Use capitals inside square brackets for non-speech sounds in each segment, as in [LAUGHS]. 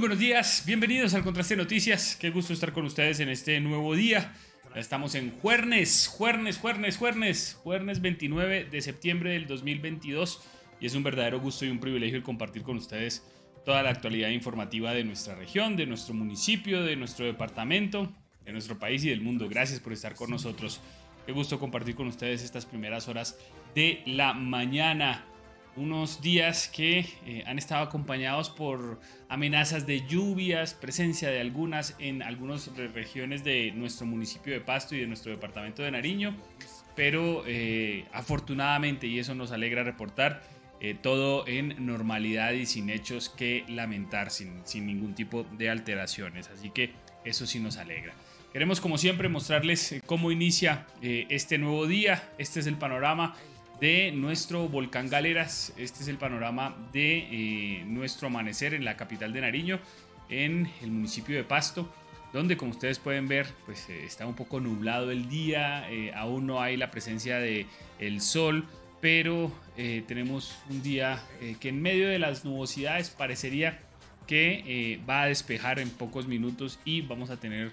Buenos días, bienvenidos al Contraste Noticias. Qué gusto estar con ustedes en este nuevo día. Estamos en Juernes, Juernes, Juernes, Juernes, Juernes 29 de septiembre del 2022 y es un verdadero gusto y un privilegio el compartir con ustedes toda la actualidad informativa de nuestra región, de nuestro municipio, de nuestro departamento, de nuestro país y del mundo. Gracias por estar con nosotros. Qué gusto compartir con ustedes estas primeras horas de la mañana unos días que eh, han estado acompañados por amenazas de lluvias, presencia de algunas en algunas regiones de nuestro municipio de Pasto y de nuestro departamento de Nariño, pero eh, afortunadamente, y eso nos alegra reportar, eh, todo en normalidad y sin hechos que lamentar, sin, sin ningún tipo de alteraciones, así que eso sí nos alegra. Queremos como siempre mostrarles cómo inicia este nuevo día, este es el panorama de nuestro volcán Galeras. Este es el panorama de eh, nuestro amanecer en la capital de Nariño, en el municipio de Pasto, donde como ustedes pueden ver, pues eh, está un poco nublado el día, eh, aún no hay la presencia de el sol, pero tenemos un día que en medio de las nubosidades parecería que va a despejar en pocos minutos y vamos a tener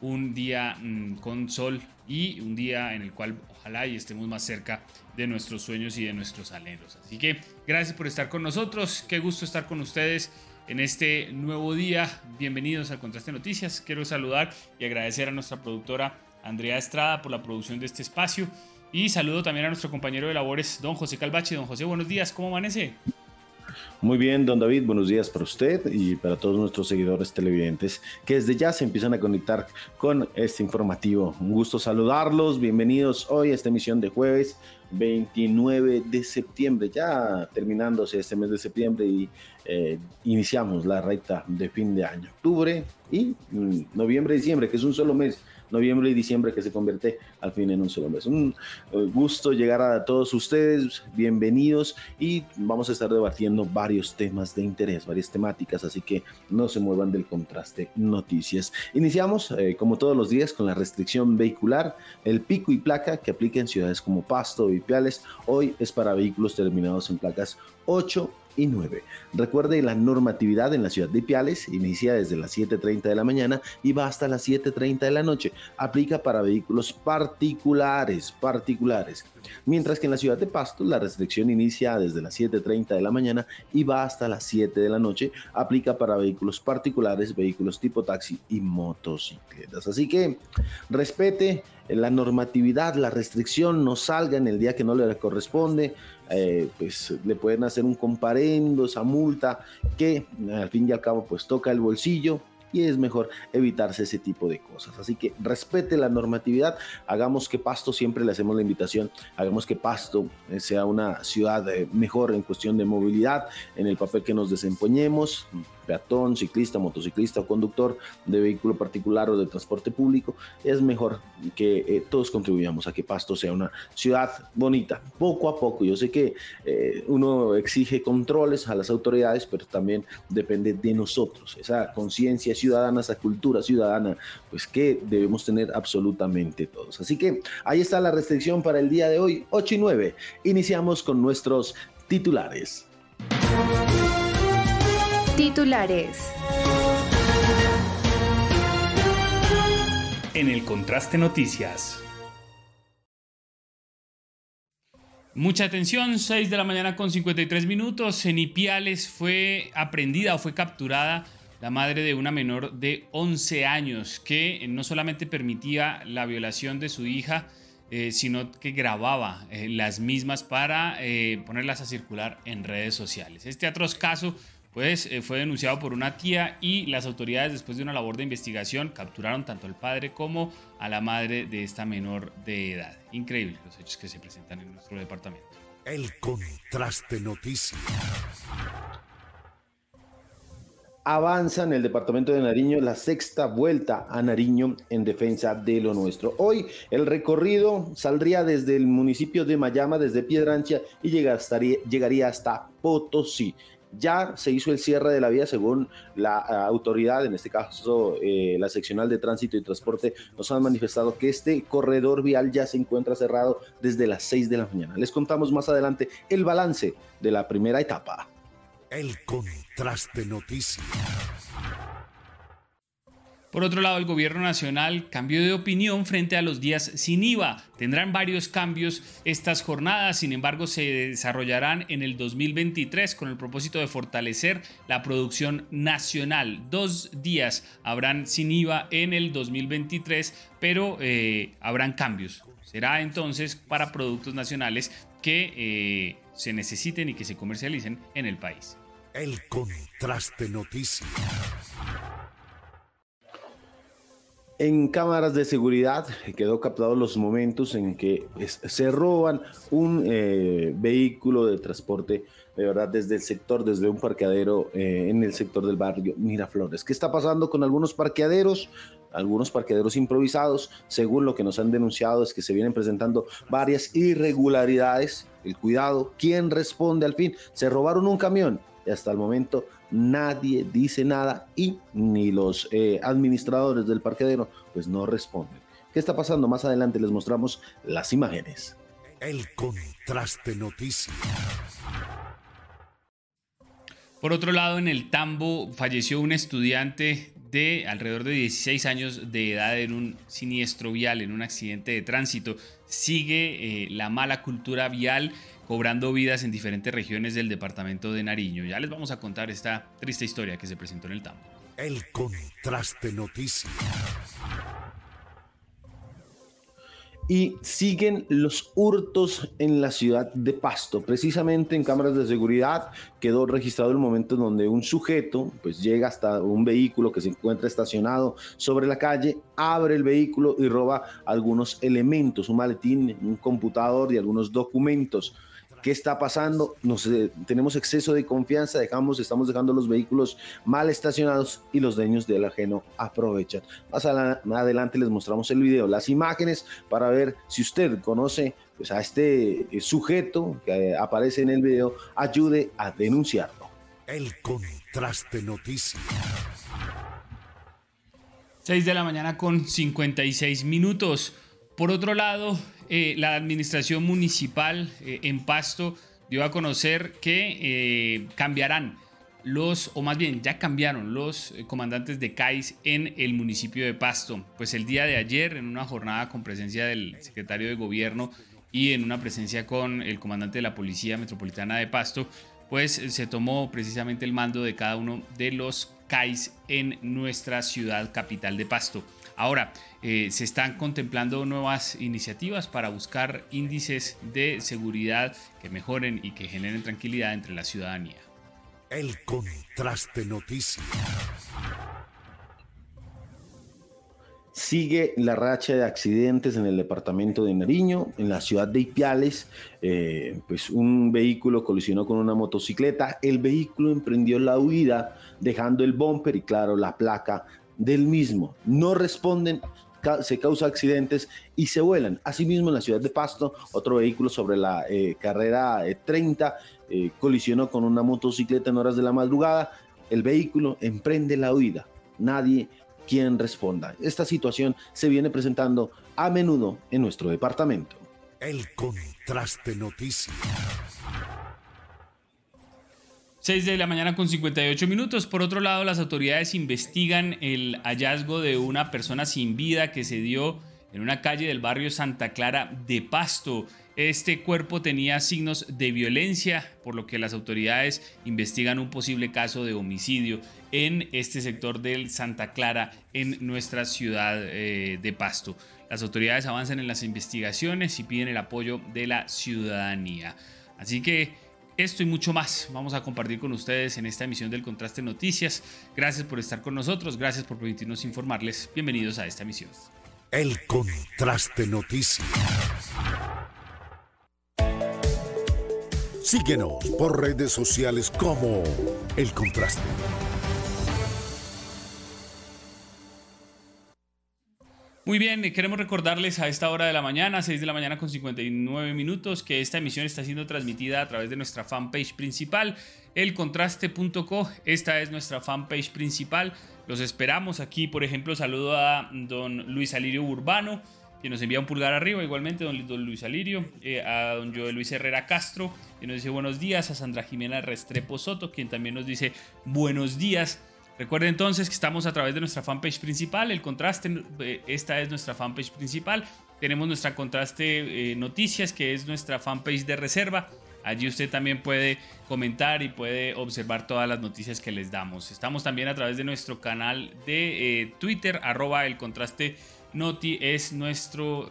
un día mm, con sol y un día en el cual ojalá y estemos más cerca de nuestros sueños y de nuestros anhelos. Así que gracias por estar con nosotros, qué gusto estar con ustedes en este nuevo día. Bienvenidos al Contraste Noticias. Quiero saludar y agradecer a nuestra productora Andrea Estrada por la producción de este espacio y saludo también a nuestro compañero de labores, don José Calvache. Don José, buenos días, ¿cómo amanece? Muy bien, don David, buenos días para usted y para todos nuestros seguidores televidentes que desde ya se empiezan a conectar con este informativo. Un gusto saludarlos, bienvenidos hoy a esta emisión de jueves 29 de septiembre, ya terminándose este mes de septiembre y eh, iniciamos la recta de fin de año. Octubre y mm, noviembre, diciembre, que es un solo mes noviembre y diciembre que se convierte al fin en un solo mes. Un eh, gusto llegar a todos ustedes, bienvenidos y vamos a estar debatiendo varios temas de interés, varias temáticas, así que no se muevan del contraste noticias. Iniciamos, eh, como todos los días, con la restricción vehicular, el pico y placa que aplica en ciudades como Pasto y Piales. Hoy es para vehículos terminados en placas 8 y 9. Recuerde la normatividad en la ciudad de Ipiales inicia desde las 7.30 de la mañana y va hasta las 7.30 de la noche. Aplica para vehículos particulares, particulares. Mientras que en la ciudad de Pasto la restricción inicia desde las 7.30 de la mañana y va hasta las 7 de la noche. Aplica para vehículos particulares, vehículos tipo taxi y motocicletas. Así que respete la normatividad, la restricción, no salga en el día que no le corresponde, eh, pues le pueden hacer un comparendo, esa multa que al fin y al cabo pues toca el bolsillo y es mejor evitarse ese tipo de cosas. Así que respete la normatividad, hagamos que Pasto, siempre le hacemos la invitación, hagamos que Pasto eh, sea una ciudad eh, mejor en cuestión de movilidad, en el papel que nos desempeñemos, peatón, ciclista, motociclista o conductor de vehículo particular o de transporte público, es mejor que eh, todos contribuyamos a que Pasto sea una ciudad bonita, poco a poco. Yo sé que eh, uno exige controles a las autoridades, pero también depende de nosotros, esa conciencia ciudadana, esa cultura ciudadana, pues que debemos tener absolutamente todos. Así que ahí está la restricción para el día de hoy, 8 y 9. Iniciamos con nuestros titulares. Titulares. el Contraste Noticias. Mucha atención, 6 de la mañana con 53 minutos. En Ipiales fue aprendida o fue capturada la madre de una menor de 11 años que no solamente permitía la violación de su hija, eh, sino que grababa eh, las mismas para eh, ponerlas a circular en redes sociales. Este atroz caso pues fue denunciado por una tía y las autoridades después de una labor de investigación capturaron tanto al padre como a la madre de esta menor de edad. Increíble los hechos que se presentan en nuestro departamento. El contraste noticias avanza en el departamento de Nariño la sexta vuelta a Nariño en defensa de lo nuestro. Hoy el recorrido saldría desde el municipio de Mayama, desde Piedrancha, y llegaría hasta Potosí. Ya se hizo el cierre de la vía según la eh, autoridad, en este caso eh, la seccional de tránsito y transporte, nos han manifestado que este corredor vial ya se encuentra cerrado desde las 6 de la mañana. Les contamos más adelante el balance de la primera etapa. El contraste noticias. Por otro lado, el gobierno nacional cambió de opinión frente a los días sin IVA. Tendrán varios cambios estas jornadas, sin embargo, se desarrollarán en el 2023 con el propósito de fortalecer la producción nacional. Dos días habrán sin IVA en el 2023, pero eh, habrán cambios. Será entonces para productos nacionales que eh, se necesiten y que se comercialicen en el país. El contraste noticias. En cámaras de seguridad quedó captado los momentos en que se roban un eh, vehículo de transporte, de verdad, desde el sector, desde un parqueadero eh, en el sector del barrio Miraflores. ¿Qué está pasando con algunos parqueaderos? Algunos parqueaderos improvisados, según lo que nos han denunciado, es que se vienen presentando varias irregularidades. El cuidado, ¿quién responde al fin? Se robaron un camión y hasta el momento nadie dice nada y ni los eh, administradores del parqueadero pues no responden. ¿Qué está pasando? Más adelante les mostramos las imágenes. El contraste noticias. Por otro lado, en el Tambo falleció un estudiante de alrededor de 16 años de edad en un siniestro vial, en un accidente de tránsito. Sigue eh, la mala cultura vial cobrando vidas en diferentes regiones del departamento de Nariño. Ya les vamos a contar esta triste historia que se presentó en el Tambo. El contraste noticias. y siguen los hurtos en la ciudad de Pasto. Precisamente en cámaras de seguridad quedó registrado el momento en donde un sujeto pues llega hasta un vehículo que se encuentra estacionado sobre la calle, abre el vehículo y roba algunos elementos, un maletín, un computador y algunos documentos qué está pasando, nos, eh, tenemos exceso de confianza, dejamos, estamos dejando los vehículos mal estacionados y los dueños del ajeno aprovechan. Más adelante les mostramos el video, las imágenes para ver si usted conoce pues, a este eh, sujeto que eh, aparece en el video, ayude a denunciarlo. El contraste noticias. 6 de la mañana con 56 minutos. Por otro lado, eh, la administración municipal eh, en Pasto dio a conocer que eh, cambiarán los, o más bien ya cambiaron los comandantes de CAIS en el municipio de Pasto. Pues el día de ayer, en una jornada con presencia del secretario de gobierno y en una presencia con el comandante de la Policía Metropolitana de Pasto, pues se tomó precisamente el mando de cada uno de los CAIS en nuestra ciudad capital de Pasto. Ahora, eh, se están contemplando nuevas iniciativas para buscar índices de seguridad que mejoren y que generen tranquilidad entre la ciudadanía. El contraste noticias. Sigue la racha de accidentes en el departamento de Nariño, en la ciudad de Ipiales. Eh, pues un vehículo colisionó con una motocicleta. El vehículo emprendió la huida, dejando el bumper y, claro, la placa del mismo. No responden, se causa accidentes y se vuelan. Asimismo, en la ciudad de Pasto, otro vehículo sobre la eh, carrera 30 eh, eh, colisionó con una motocicleta en horas de la madrugada. El vehículo emprende la huida. Nadie quien responda. Esta situación se viene presentando a menudo en nuestro departamento. El contraste noticias. 6 de la mañana con 58 minutos. Por otro lado, las autoridades investigan el hallazgo de una persona sin vida que se dio en una calle del barrio Santa Clara de Pasto. Este cuerpo tenía signos de violencia, por lo que las autoridades investigan un posible caso de homicidio en este sector del Santa Clara, en nuestra ciudad eh, de Pasto. Las autoridades avanzan en las investigaciones y piden el apoyo de la ciudadanía. Así que esto y mucho más vamos a compartir con ustedes en esta emisión del Contraste Noticias. Gracias por estar con nosotros, gracias por permitirnos informarles. Bienvenidos a esta emisión. El Contraste Noticias. Síguenos por redes sociales como El Contraste. Muy bien, eh, queremos recordarles a esta hora de la mañana, 6 de la mañana con 59 minutos, que esta emisión está siendo transmitida a través de nuestra fanpage principal, elcontraste.co. Esta es nuestra fanpage principal. Los esperamos aquí, por ejemplo, saludo a don Luis Alirio Urbano, que nos envía un pulgar arriba, igualmente don, Luis Alirio, eh, a don Joel Luis Herrera Castro, que nos dice buenos días, a Sandra Jimena Restrepo Soto, quien también nos dice buenos días. Recuerden entonces que estamos a través de nuestra fanpage principal, el contraste, eh, esta es nuestra fanpage principal. Tenemos nuestra contraste eh, noticias, que es nuestra fanpage de reserva. Allí usted también puede comentar y puede observar todas las noticias que les damos. Estamos también a través de nuestro canal de eh, Twitter, arroba el contraste noti es nuestro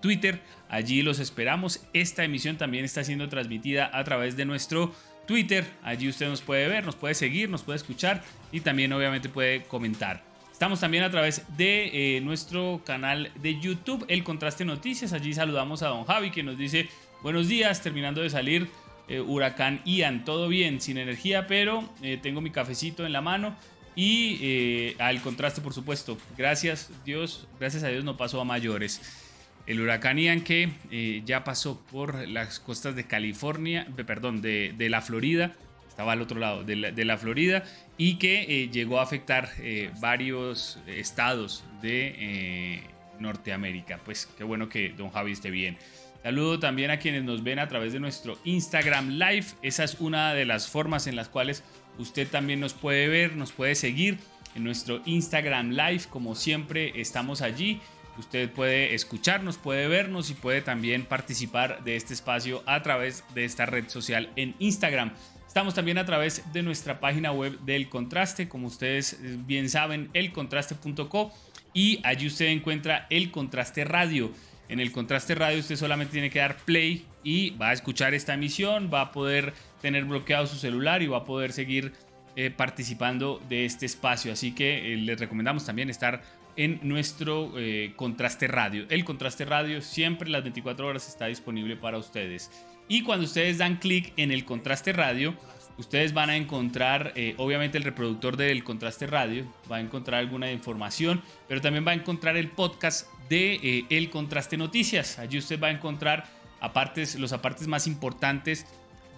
Twitter. Allí los esperamos. Esta emisión también está siendo transmitida a través de nuestro Twitter. Allí usted nos puede ver, nos puede seguir, nos puede escuchar y también obviamente puede comentar. Estamos también a través de eh, nuestro canal de YouTube, El Contraste Noticias. Allí saludamos a don Javi que nos dice buenos días, terminando de salir eh, huracán Ian, todo bien, sin energía, pero eh, tengo mi cafecito en la mano y al contraste por supuesto. Gracias Dios, gracias a Dios no pasó a mayores. El huracán Ian que eh, ya pasó por las costas de California, perdón, de, la Florida, estaba al otro lado de la, Florida, y que eh, llegó a afectar eh, varios estados de Norteamérica. Pues qué bueno que don Javi esté bien. Saludo también a quienes nos ven a través de nuestro Instagram Live. Esa es una de las formas en las cuales usted también nos puede ver, nos puede seguir en nuestro Instagram Live. Como siempre, estamos allí Usted puede escucharnos, puede vernos y puede también participar de este espacio a través de esta red social en Instagram. Estamos también a través de nuestra página web del Contraste, como ustedes eh, bien saben, elcontraste.co y allí usted encuentra el Contraste Radio. En el Contraste Radio usted solamente tiene que dar play y va a escuchar esta emisión, va a poder tener bloqueado su celular y va a poder seguir eh, participando de este espacio. Así que eh, les recomendamos también estar en nuestro eh, contraste radio. El contraste radio siempre las 24 horas está disponible para ustedes. Y cuando ustedes dan clic en el contraste radio, ustedes van a encontrar eh, obviamente el reproductor del contraste radio, va a encontrar alguna información, pero también va a encontrar el podcast de eh, El Contraste Noticias. Allí usted va a encontrar apartes, los apartes más importantes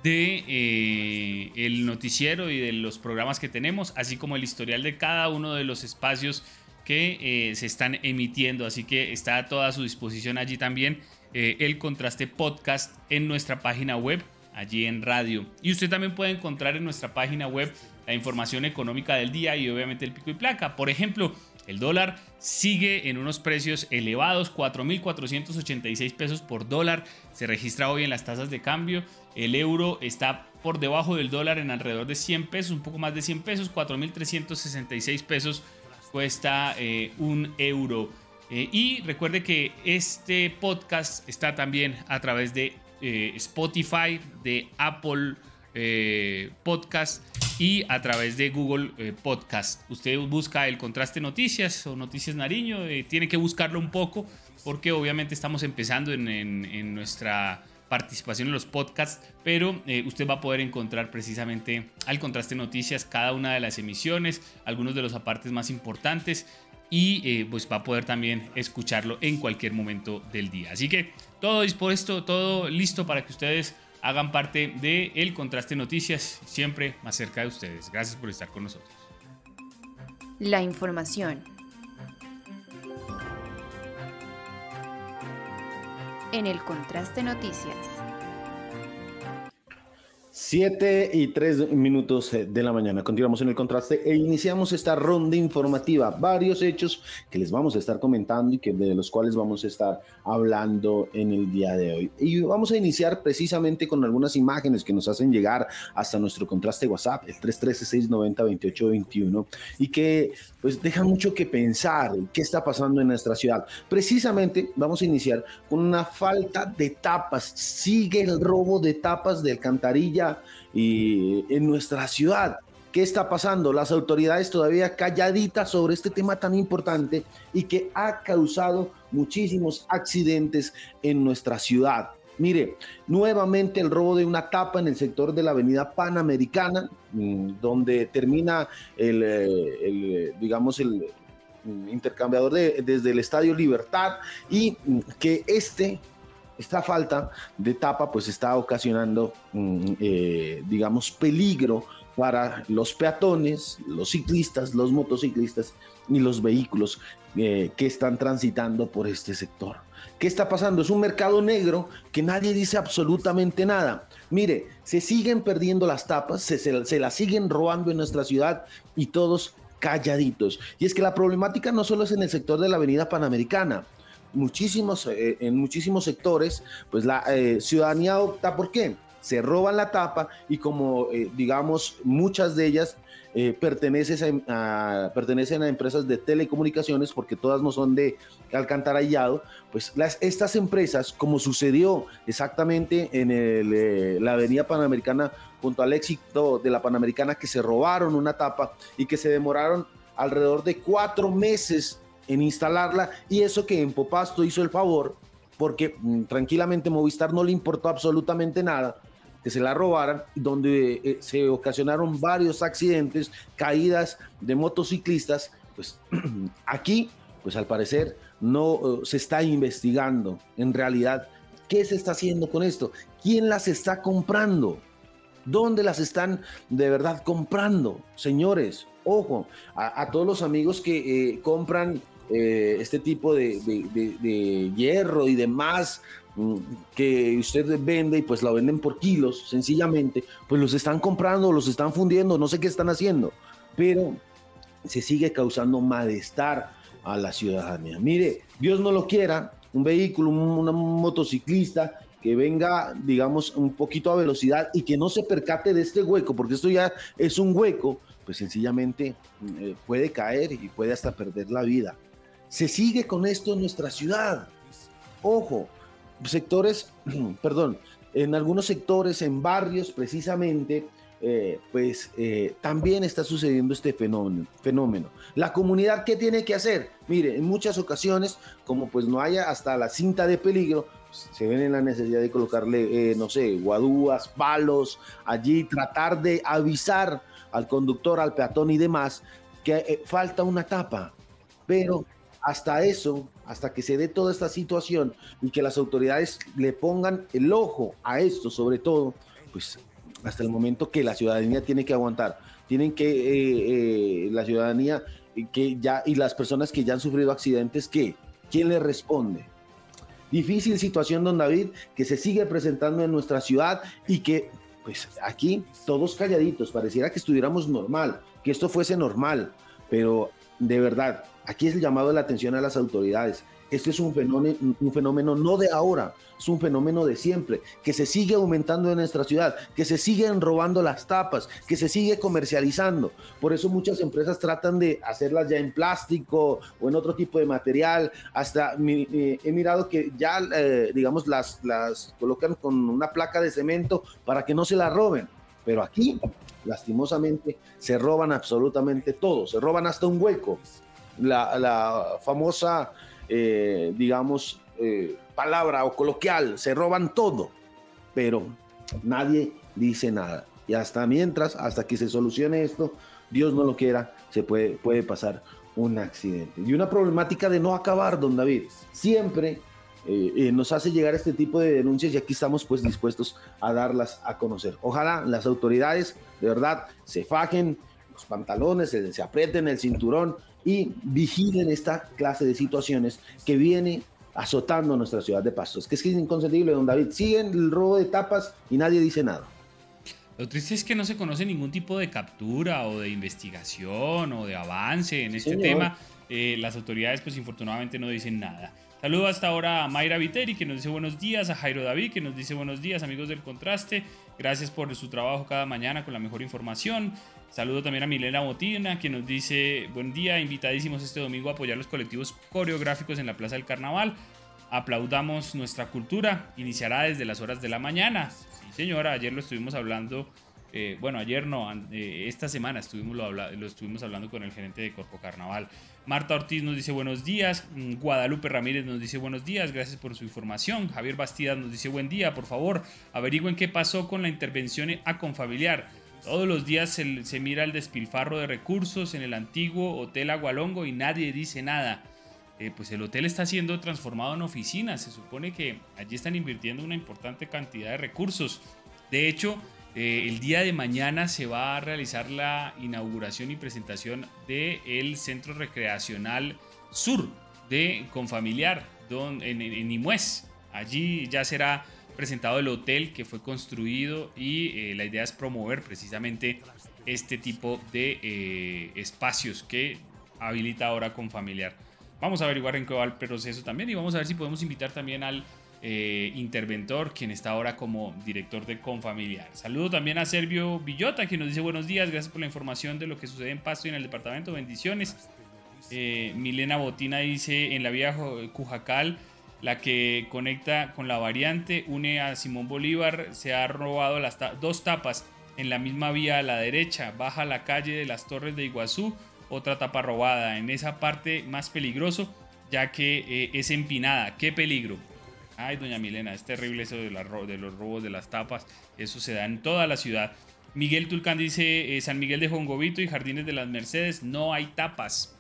de el noticiero y de los programas que tenemos, así como el historial de cada uno de los espacios que eh, se están emitiendo. Así que está a toda su disposición allí también eh, el contraste podcast en nuestra página web, allí en radio. Y usted también puede encontrar en nuestra página web la información económica del día y obviamente el pico y placa. Por ejemplo, el dólar sigue en unos precios elevados, 4.486 pesos por dólar. Se registra hoy en las tasas de cambio. El euro está por debajo del dólar en alrededor de 100 pesos, un poco más de 100 pesos, 4.366 pesos cuesta eh, un euro. Eh, y recuerde que este podcast está también a través de eh, Spotify, de Apple Podcast y a través de Google Podcast. Usted busca el contraste noticias o noticias Nariño, tiene que buscarlo un poco porque obviamente estamos empezando en nuestra participación en los podcasts, pero eh, usted va a poder encontrar precisamente al contraste noticias cada una de las emisiones, algunos de los apartes más importantes y eh, pues va a poder también escucharlo en cualquier momento del día. Así que todo dispuesto, todo listo para que ustedes hagan parte de El Contraste Noticias, siempre más cerca de ustedes. Gracias por estar con nosotros. La información en el Contraste Noticias. Siete y tres minutos eh, de la mañana. Continuamos en el contraste e iniciamos esta ronda informativa. Varios hechos que les vamos a estar comentando y que de los cuales vamos a estar hablando en el día de hoy. Y vamos a iniciar precisamente con algunas imágenes que nos hacen llegar hasta nuestro contraste WhatsApp, el 313-690-2821, y que pues dejan mucho que pensar qué está pasando en nuestra ciudad. Precisamente vamos a iniciar con una falta de tapas. Sigue el robo de tapas de alcantarilla y en nuestra ciudad. ¿Qué está pasando? Las autoridades todavía calladitas sobre este tema tan importante y que ha causado muchísimos accidentes en nuestra ciudad. Mire, nuevamente el robo de una tapa en el sector de la avenida Panamericana, mm, donde termina el, eh, digamos, el intercambiador desde el Estadio Libertad y mm, que este esta falta de tapa pues está ocasionando, mm, eh, digamos, peligro para los peatones, los ciclistas, los motociclistas y los vehículos eh, que están transitando por este sector. ¿Qué está pasando? Es un mercado negro que nadie dice absolutamente nada. Mire, se siguen perdiendo las tapas, se, se las siguen robando en nuestra ciudad y todos calladitos. Y es que la problemática no solo es en el sector de la avenida Panamericana, muchísimos, eh, en muchísimos sectores, pues la eh, ciudadanía opta por qué? Se roban la tapa y como eh, digamos muchas de ellas pertenecen a, pertenecen a empresas de telecomunicaciones porque todas no son de alcantarillado, pues las, estas empresas, como sucedió exactamente en el, la avenida Panamericana junto al éxito de la Panamericana que se robaron una tapa y que se demoraron alrededor de cuatro meses en instalarla y eso que en Popasto hizo el favor, porque mm, tranquilamente Movistar no le importó absolutamente nada, que se la robaran, donde eh, se ocasionaron varios accidentes, caídas de motociclistas, pues [CLEARS THROAT] aquí, pues al parecer no eh, se está investigando en realidad qué se está haciendo con esto, quién las está comprando. ¿Dónde las están de verdad comprando? Señores, ojo, a, todos los amigos que eh, compran eh, este tipo de, hierro y demás mm, que usted vende y pues lo venden por kilos, sencillamente, pues los están comprando, los están fundiendo, no sé qué están haciendo, pero se sigue causando malestar a la ciudadanía. Mire, Dios no lo quiera, un vehículo, un, motociclista que venga, digamos, un poquito a velocidad y que no se percate de este hueco, porque esto ya es un hueco, pues sencillamente mm, eh, puede caer y puede hasta perder la vida. Se sigue con esto en nuestra ciudad. Ojo, sectores, [CLEARS THROAT] perdón, en algunos sectores, en barrios precisamente, eh, pues eh, también está sucediendo este fenómeno, fenómeno. La comunidad, ¿qué tiene que hacer? Mire, en muchas ocasiones, como pues no haya hasta la cinta de peligro, pues, se ven en la necesidad de colocarle, eh, no sé, guadúas, palos, allí tratar de avisar al conductor, al peatón y demás que falta una tapa. Pero hasta eso, hasta que se dé toda esta situación y que las autoridades le pongan el ojo a esto, sobre todo, pues hasta el momento que la ciudadanía tiene que aguantar, tienen que eh, eh, la ciudadanía que ya y las personas que ya han sufrido accidentes, ¿qué? ¿Quién le responde? Difícil situación, don David, que se sigue presentando en nuestra ciudad y que, pues aquí, todos calladitos, pareciera que estuviéramos normal, que esto fuese normal, pero de verdad, Aquí es el llamado de la atención a las autoridades. Este es un fenómeno, un fenómeno no de ahora, es un fenómeno de siempre, que se sigue aumentando en nuestra ciudad, que se siguen robando las tapas, que se sigue comercializando. Por eso muchas empresas tratan de hacerlas ya en plástico o en otro tipo de material. Hasta he mirado que ya, eh, digamos, las, las colocan con una placa de cemento para que no se la roben. Pero aquí, lastimosamente, se roban absolutamente todo, se roban hasta un hueco la, famosa, eh, digamos, eh, palabra o coloquial, se roban todo, pero nadie dice nada. Y hasta mientras, hasta que se solucione esto, Dios no lo quiera, se puede, puede pasar un accidente. Y una problemática de no acabar, don David. Siempre eh, nos hace llegar este tipo de denuncias y aquí estamos pues dispuestos a darlas a conocer. Ojalá las autoridades de verdad se fajen los pantalones, se, se aprieten el cinturón y vigilen esta clase de situaciones que viene azotando nuestra ciudad de Pastos. Que es que es inconcebible, don David. Siguen el robo de tapas y nadie dice nada. Lo triste es que no se conoce ningún tipo de captura o de investigación o de avance en este tema. Eh, las autoridades, pues infortunadamente no dicen nada. Saludo hasta ahora a Mayra Viteri, que nos dice buenos días, a Jairo David, que nos dice buenos días, amigos del contraste. Gracias por su trabajo cada mañana con la mejor información. Saludo también a Milena Botina, que nos dice buen día, invitadísimos este domingo a apoyar los colectivos coreográficos en la Plaza del Carnaval. Aplaudamos nuestra cultura, iniciará desde las horas de la mañana. Sí, señora, ayer lo estuvimos hablando, eh, bueno, ayer no, eh, esta semana estuvimos lo, lo, estuvimos hablando con el gerente de Corpo Carnaval. Marta Ortiz nos dice buenos días, mm, Guadalupe Ramírez nos dice buenos días, gracias por su información. Javier Bastidas nos dice buen día, por favor, averigüen qué pasó con la intervención a Confamiliar. Todos los días se, mira el despilfarro de recursos en el antiguo Hotel Agualongo y nadie dice nada. Eh, pues el hotel está siendo transformado en oficina. Se supone que allí están invirtiendo una importante cantidad de recursos. De hecho, eh, el día de mañana se va a realizar la inauguración y presentación del Centro Recreacional Sur de Confamiliar don, en, en, Allí ya será presentado el hotel que fue construido y eh, la idea es promover precisamente este tipo de espacios que habilita ahora Confamiliar. Vamos a averiguar en qué va el proceso también y vamos a ver si podemos invitar también al eh, interventor, quien está ahora como director de Confamiliar. Saludo también a Servio Villota, quien nos dice buenos días, gracias por la información de lo que sucede en Pasto y en el departamento, bendiciones. Eh, Milena Botina dice en la vía Cujacal, la que conecta con la variante, une a Simón Bolívar, se ha robado las dos tapas en la misma vía a la derecha, baja la calle de las Torres de Iguazú, otra tapa robada. En esa parte más peligroso, ya que eh, es empinada. ¡Qué peligro! Ay, doña Milena, es terrible eso de, los robos de las tapas. Eso se da en toda la ciudad. Miguel Tulcán dice, eh, San Miguel de Jongovito y Jardines de las Mercedes, no hay tapas.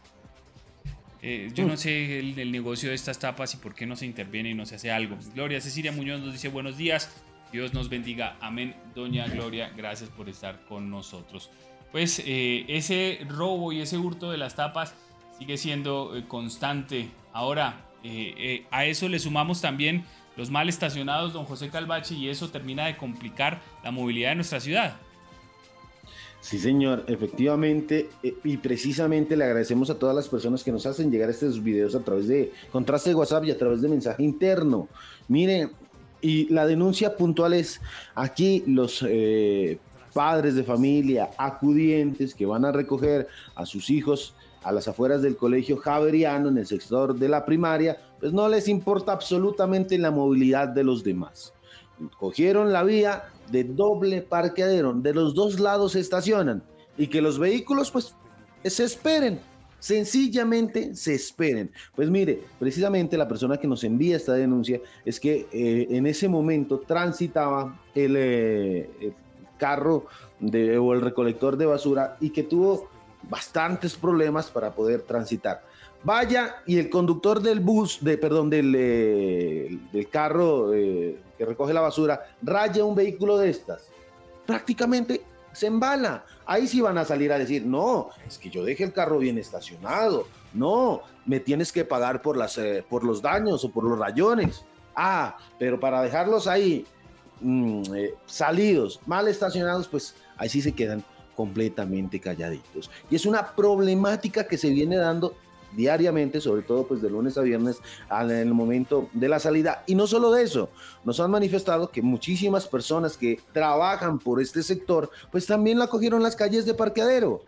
Eh, yo no sé el, el, negocio de estas tapas y por qué no se interviene y no se hace algo. Gloria Cecilia Muñoz nos dice buenos días. Dios nos bendiga. Amén. Doña Gloria, gracias por estar con nosotros pues eh, ese robo y ese hurto de las tapas sigue siendo eh, constante. Ahora, a eso le sumamos también los mal estacionados, don José Calvache, y eso termina de complicar la movilidad de nuestra ciudad. Sí, señor, efectivamente, y precisamente le agradecemos a todas las personas que nos hacen llegar estos videos a través de contraste de WhatsApp y a través de mensaje interno. Miren, y la denuncia puntual es aquí los padres de familia acudientes que van a recoger a sus hijos a las afueras del colegio Javeriano en el sector de la primaria, pues no les importa absolutamente la movilidad de los demás. Cogieron la vía de doble parqueadero, de los dos lados se estacionan y que los vehículos pues se esperen, sencillamente se esperen. Pues mire, precisamente la persona que nos envía esta denuncia es que eh, en ese momento transitaba el, eh, carro de, o el recolector de basura y que tuvo bastantes problemas para poder transitar. Vaya y el conductor del bus, de, perdón, del, eh, del carro eh, que recoge la basura, raya un vehículo de estas. Prácticamente se embala. Ahí sí van a salir a decir, no, es que yo dejé el carro bien estacionado. No, me tienes que pagar por, las, eh, por los daños o por los rayones. Ah, pero para dejarlos ahí Mm, salidos, mal estacionados, pues ahí sí se quedan completamente calladitos. Y es una problemática que se viene dando diariamente, sobre todo pues de lunes a viernes en el momento de la salida. Y no solo de eso, nos han manifestado que muchísimas personas que trabajan por este sector, pues también la cogieron las calles de parqueadero.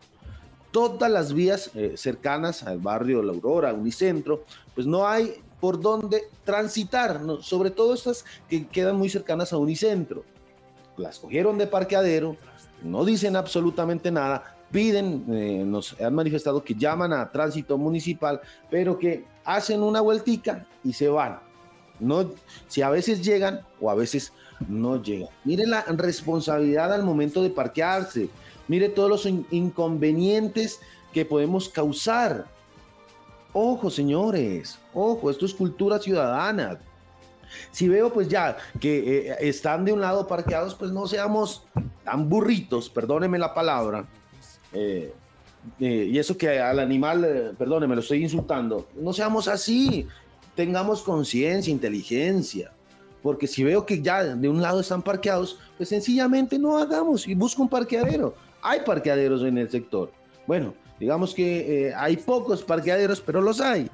Todas las vías eh, cercanas al barrio La Aurora, Unicentro, pues no hay por dónde transitar, sobre todo estas que quedan muy cercanas a Unicentro. Las cogieron de parqueadero, no dicen absolutamente nada, piden, eh, nos han manifestado que llaman a tránsito municipal, pero que hacen una vueltica y se van. No, si a veces llegan o a veces no llegan. Mire la responsabilidad al momento de parquearse. Mire todos los inconvenientes que podemos causar. Ojo, señores, ojo, esto es cultura ciudadana. Si veo pues ya que eh, están de un lado parqueados, pues no seamos tan burritos, perdóneme la palabra. Eh, eh, y eso que al animal, perdóneme, lo estoy insultando. No seamos así. Tengamos conciencia, inteligencia. porque si veo que ya de un lado están parqueados, pues sencillamente no hagamos y busco un parqueadero. Hay parqueaderos en el sector. Bueno, digamos que eh, hay pocos parqueaderos, pero los hay.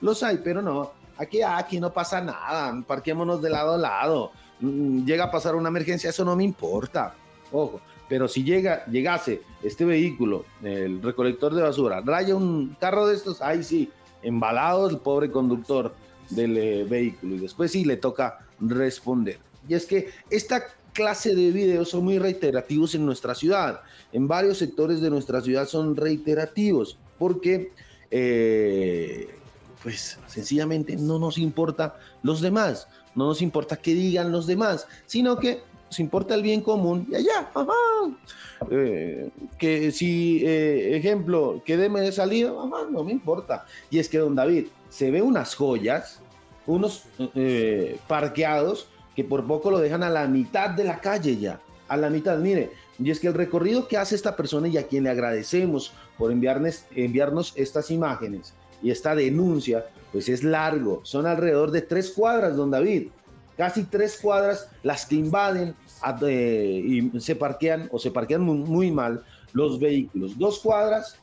Los hay, pero no. Aquí, aquí no pasa nada. Parquémonos de lado a lado. Mm, llega a pasar una emergencia, eso no me importa. Ojo, pero si llega, llegase este vehículo, el recolector de basura, raya un carro de estos, ahí sí, embalado el pobre conductor del eh, vehículo y después sí le toca responder. Y es que esta clase de videos son muy reiterativos en nuestra ciudad. En varios sectores de nuestra ciudad son reiterativos porque, eh, pues sencillamente no nos importa los demás, no nos importa qué digan los demás, sino que nos importa el bien común y allá, eh, que si, ejemplo, que deme de salida, no me importa. Y es que, don David, se ve unas joyas unos eh, parqueados que por poco lo dejan a la mitad de la calle ya, a la mitad, mire, y es que el recorrido que hace esta persona y a quien le agradecemos por enviarnos, enviarnos estas imágenes y esta denuncia, pues es largo, son alrededor de tres cuadras, don David, casi tres cuadras las que invaden eh, y se parquean o se parquean muy mal los vehículos, dos cuadras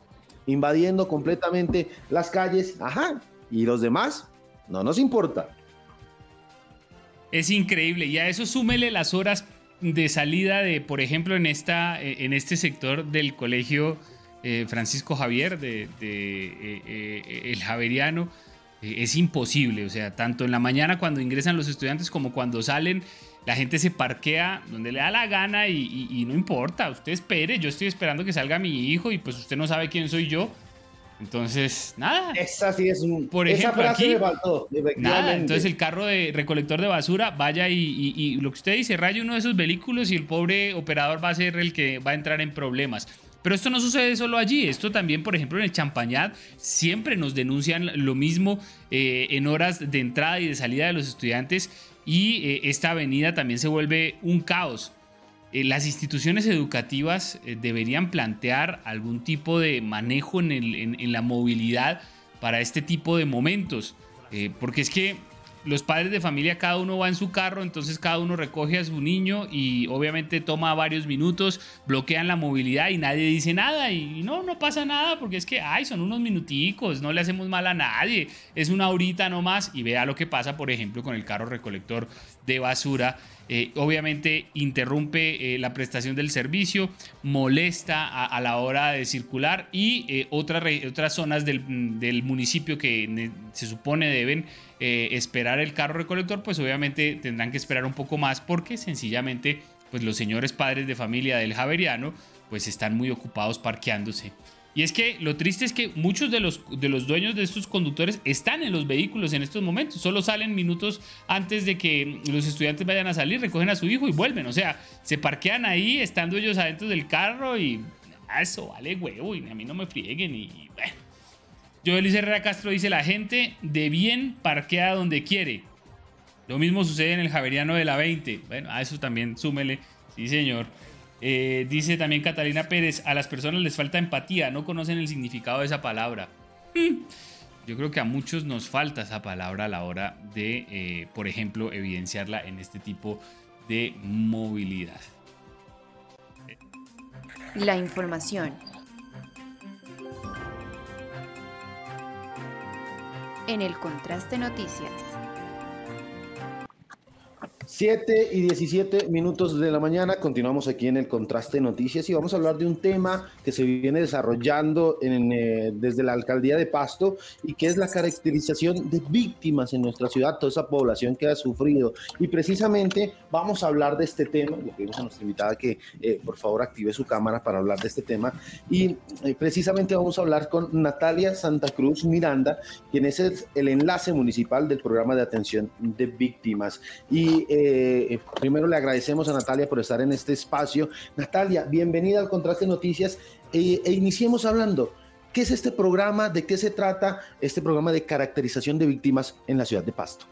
invadiendo completamente las calles, ajá, y los demás no nos importa. Es increíble. Y a eso súmele las horas de salida de, por ejemplo, en, esta, eh, en este sector del colegio eh, Francisco Javier, de, el Javeriano. Es imposible. O sea, tanto en la mañana cuando ingresan los estudiantes como cuando salen, la gente se parquea donde le da la gana y, y no importa. Usted espere. Yo estoy esperando que salga mi hijo y pues usted no sabe quién soy yo entonces, nada. Esa sí es un. Por ejemplo, aquí. nada. Entonces, el carro de recolector de basura vaya y, lo que usted dice, raye uno de esos vehículos y el pobre operador va a ser el que va a entrar en problemas. Pero esto no sucede solo allí, esto también, por ejemplo, en el Champañat, siempre nos denuncian lo mismo eh, en horas de entrada y de salida de los estudiantes y eh, esta avenida también se vuelve un caos. Eh, las instituciones educativas deberían plantear algún tipo de manejo en, la movilidad para este tipo de momentos. Porque es que los padres de familia, cada uno va en su carro, entonces cada uno recoge a su niño y obviamente toma varios minutos, bloquean la movilidad y nadie dice nada. Y no, no pasa nada porque es que, ay, son unos minuticos, no le hacemos mal a nadie, es una horita nomás. Y vea lo que pasa, por ejemplo, con el carro recolector de basura. Eh, obviamente interrumpe eh, la prestación del servicio, molesta a, la hora de circular y eh, otras, otras zonas del, municipio que se supone deben esperar el carro recolector, pues obviamente tendrán que esperar un poco más porque sencillamente pues los señores padres de familia del Javeriano pues están muy ocupados parqueándose. Y es que lo triste es que muchos de los, de los dueños de estos conductores están en los vehículos en estos momentos. Solo salen minutos antes de que los estudiantes vayan a salir, recogen a su hijo y vuelven. O sea, se parquean ahí estando ellos adentro del carro y eso vale huevo y a mí no me frieguen y bueno. Joel Herrera Castro dice, la gente de bien parquea donde quiere. Lo mismo sucede en el Javeriano de la 20. Bueno, a eso también súmele. Sí, señor. Eh, dice también Catalina Pérez, a las personas les falta empatía, no conocen el significado de esa palabra. Hmm. Yo creo que a muchos nos falta esa palabra a la hora de, eh, por ejemplo, evidenciarla en este tipo de movilidad. La información. En el contraste noticias. 7 y 17 minutos de la mañana, continuamos aquí en el Contraste de Noticias y vamos a hablar de un tema que se viene desarrollando en, eh, desde la alcaldía de Pasto y que es la caracterización de víctimas en nuestra ciudad, toda esa población que ha sufrido. Y precisamente vamos a hablar de este tema, le pedimos a nuestra invitada que eh, por favor active su cámara para hablar de este tema y eh, precisamente vamos a hablar con Natalia Santa Cruz Miranda, quien es el, el enlace municipal del programa de atención de víctimas. Y eh, primero le agradecemos a Natalia por estar en este espacio. Natalia, bienvenida al Contraste Noticias e, e iniciemos hablando. ¿Qué es este programa? ¿De qué se trata este programa de caracterización de víctimas en la ciudad de Pasto?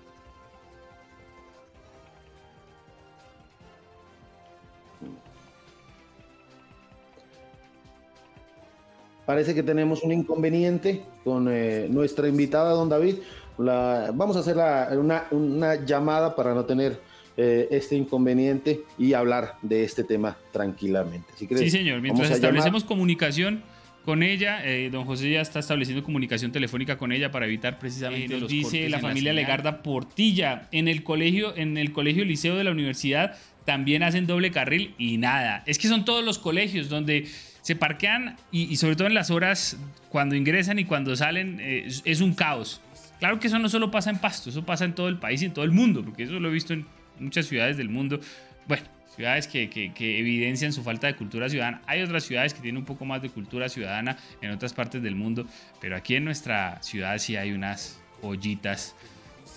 Parece que tenemos un inconveniente con eh, nuestra invitada, don David. vamos a hacer una, llamada para no tener este inconveniente y hablar de este tema tranquilamente. sí, señor. Mientras establecemos comunicación con ella. Eh, don José ya está estableciendo comunicación telefónica con ella para evitar precisamente eh, los dice la familia Legarda Portilla. En el colegio, en el colegio liceo de la universidad también hacen doble carril y nada. Es que son todos los colegios donde se parquean y, sobre todo en las horas cuando ingresan y cuando salen eh, es, un caos. Claro que eso no solo pasa en Pasto, eso pasa en todo el país y en todo el mundo, porque eso lo he visto en muchas ciudades del mundo. Bueno, ciudades que, que, evidencian su falta de cultura ciudadana. Hay otras ciudades que tienen un poco más de cultura ciudadana en otras partes del mundo, pero aquí en nuestra ciudad sí hay unas joyitas,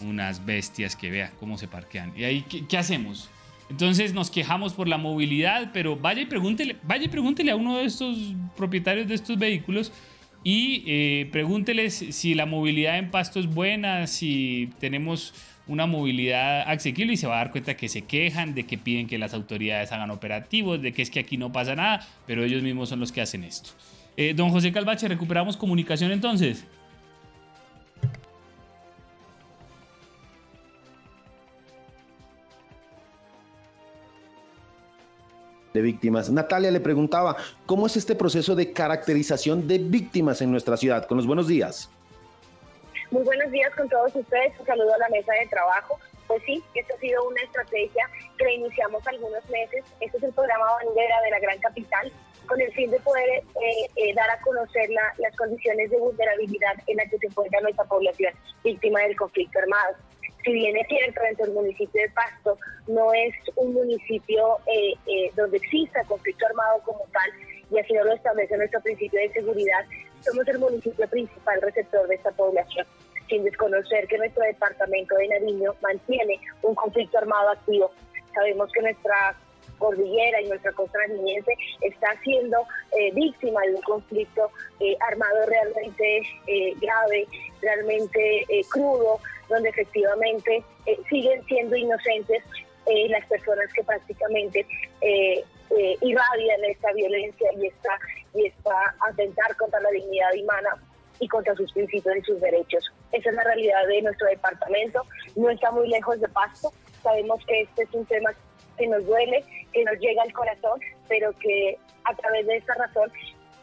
unas bestias que vea cómo se parquean. ¿Y ahí qué, hacemos? Entonces nos quejamos por la movilidad, pero vaya y pregúntele, vaya y pregúntele a uno de estos propietarios de estos vehículos y eh, pregúnteles si la movilidad en Pasto es buena, si tenemos una movilidad asequible y se va a dar cuenta que se quejan, de que piden que las autoridades hagan operativos, de que es que aquí no pasa nada, pero ellos mismos son los que hacen esto. Eh, don José Calvache, ¿recuperamos comunicación entonces? de víctimas. Natalia le preguntaba, ¿cómo es este proceso de caracterización de víctimas en nuestra ciudad? Con los buenos días. Muy buenos días con todos ustedes. Un saludo a la mesa de trabajo. Pues sí, esta ha sido una estrategia que iniciamos algunos meses. Este es el programa Bandera de la Gran Capital con el fin de poder eh, eh, dar a conocer las condiciones de vulnerabilidad en las que se encuentra nuestra población víctima del conflicto armado. Si bien es cierto, dentro del municipio de Pasto no es un municipio eh, donde exista conflicto armado como tal, y así no lo establece nuestro principio de seguridad, somos el municipio principal receptor de esta población, sin desconocer que nuestro departamento de Nariño mantiene un conflicto armado activo. Sabemos que nuestra cordillera y nuestra costa nariñense está siendo eh, víctima de un conflicto eh, armado realmente eh, grave, realmente crudo, donde efectivamente siguen siendo inocentes las personas que prácticamente eh, irradian esta violencia y esta, y esta atentar contra la dignidad humana y contra sus principios y sus derechos. Esa es la realidad de nuestro departamento. No está muy lejos de Pasto. Sabemos que este es un tema que nos duele, que nos llega al corazón, pero que a través de esta razón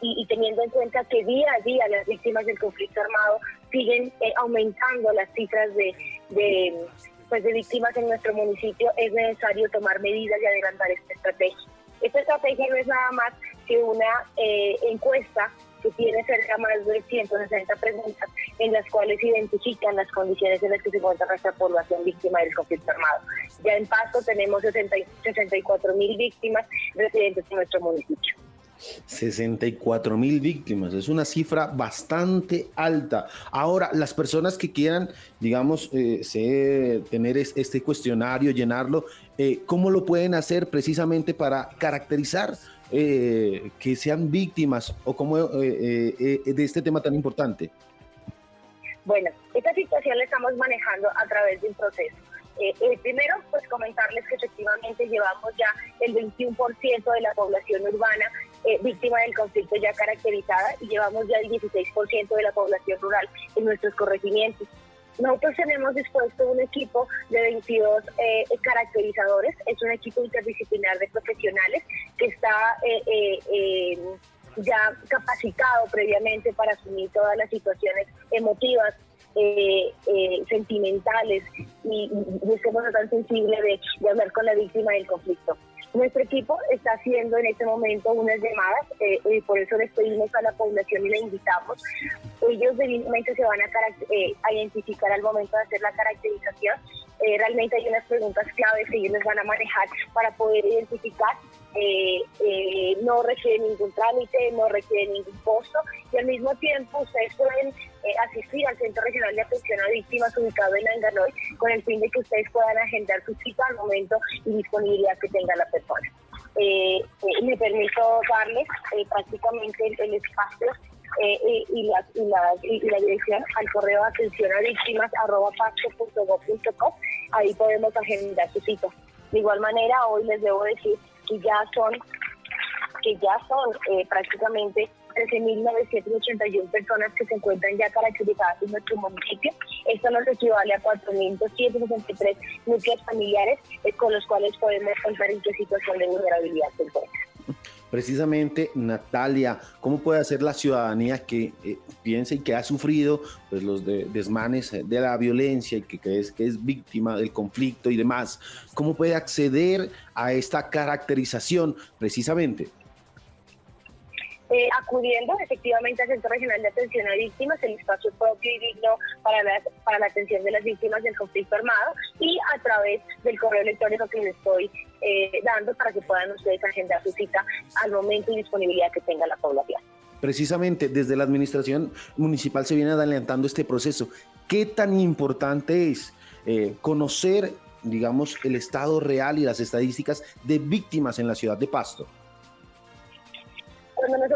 y, teniendo en cuenta que día a día las víctimas del conflicto armado siguen eh, aumentando las cifras de, de, pues de víctimas en nuestro municipio, es necesario tomar medidas y adelantar esta estrategia. Esta estrategia no es nada más que una eh, encuesta que tiene cerca más de 160 preguntas en las cuales identifican las condiciones en las que se encuentra nuestra población víctima del conflicto armado. Ya en Pasto tenemos 64 mil víctimas residentes en nuestro municipio. 64 mil víctimas, es una cifra bastante alta. Ahora, las personas que quieran, digamos, eh, tener este cuestionario, llenarlo, eh, ¿cómo lo pueden hacer precisamente para caracterizar eh, que sean víctimas o cómo, de este tema tan importante? Bueno, esta situación la estamos manejando a través de un proceso. primero, pues comentarles que efectivamente llevamos ya el 21% de la población urbana eh, víctima del conflicto ya caracterizada y llevamos ya el 16% de la población rural en nuestros corregimientos. Nosotros tenemos dispuesto un equipo de 22 eh, caracterizadores, es un equipo interdisciplinar de profesionales que está eh, ya capacitado previamente para asumir todas las situaciones emotivas, sentimentales y, y, estemos tan sensible de hablar con la víctima del conflicto. Nuestro equipo está haciendo en este momento unas llamadas eh, y por eso les pedimos a la población y la invitamos. Ellos debidamente se van a, eh, identificar al momento de hacer la caracterización. Eh, realmente hay unas preguntas claves que ellos van a manejar para poder identificar eh, eh, no requiere ningún trámite, no requiere ningún costo y al mismo tiempo ustedes pueden eh, asistir al Centro Regional de Atención a Víctimas ubicado en Anganoy con el fin de que ustedes puedan agendar su cita al momento y disponibilidad que tenga la persona. me permito darles prácticamente el, espacio y, la, y, la, dirección al correo atención a víctimas arroba ahí podemos agendar su cita. De igual manera, hoy les debo decir que ya son que ya son eh, prácticamente 13.981 personas que se encuentran ya caracterizadas en nuestro municipio. Esto nos equivale a 4.263 núcleos familiares eh, con los cuales podemos contar en qué situación de vulnerabilidad se encuentran precisamente Natalia, ¿cómo puede hacer la ciudadanía que eh, piense y que ha sufrido pues, los desmanes de la violencia y que, que, que es víctima del conflicto y demás? ¿Cómo puede acceder a esta caracterización precisamente? Eh, acudiendo efectivamente al Centro Regional de Atención a Víctimas, el espacio propio y digno para la, para la atención de las víctimas del conflicto armado y a través del correo electrónico que les estoy eh, dando para que puedan ustedes agendar su cita al momento y disponibilidad que tenga la población. Precisamente desde la administración municipal se viene adelantando este proceso. ¿Qué tan importante es eh, conocer, digamos, el estado real y las estadísticas de víctimas en la ciudad de Pasto?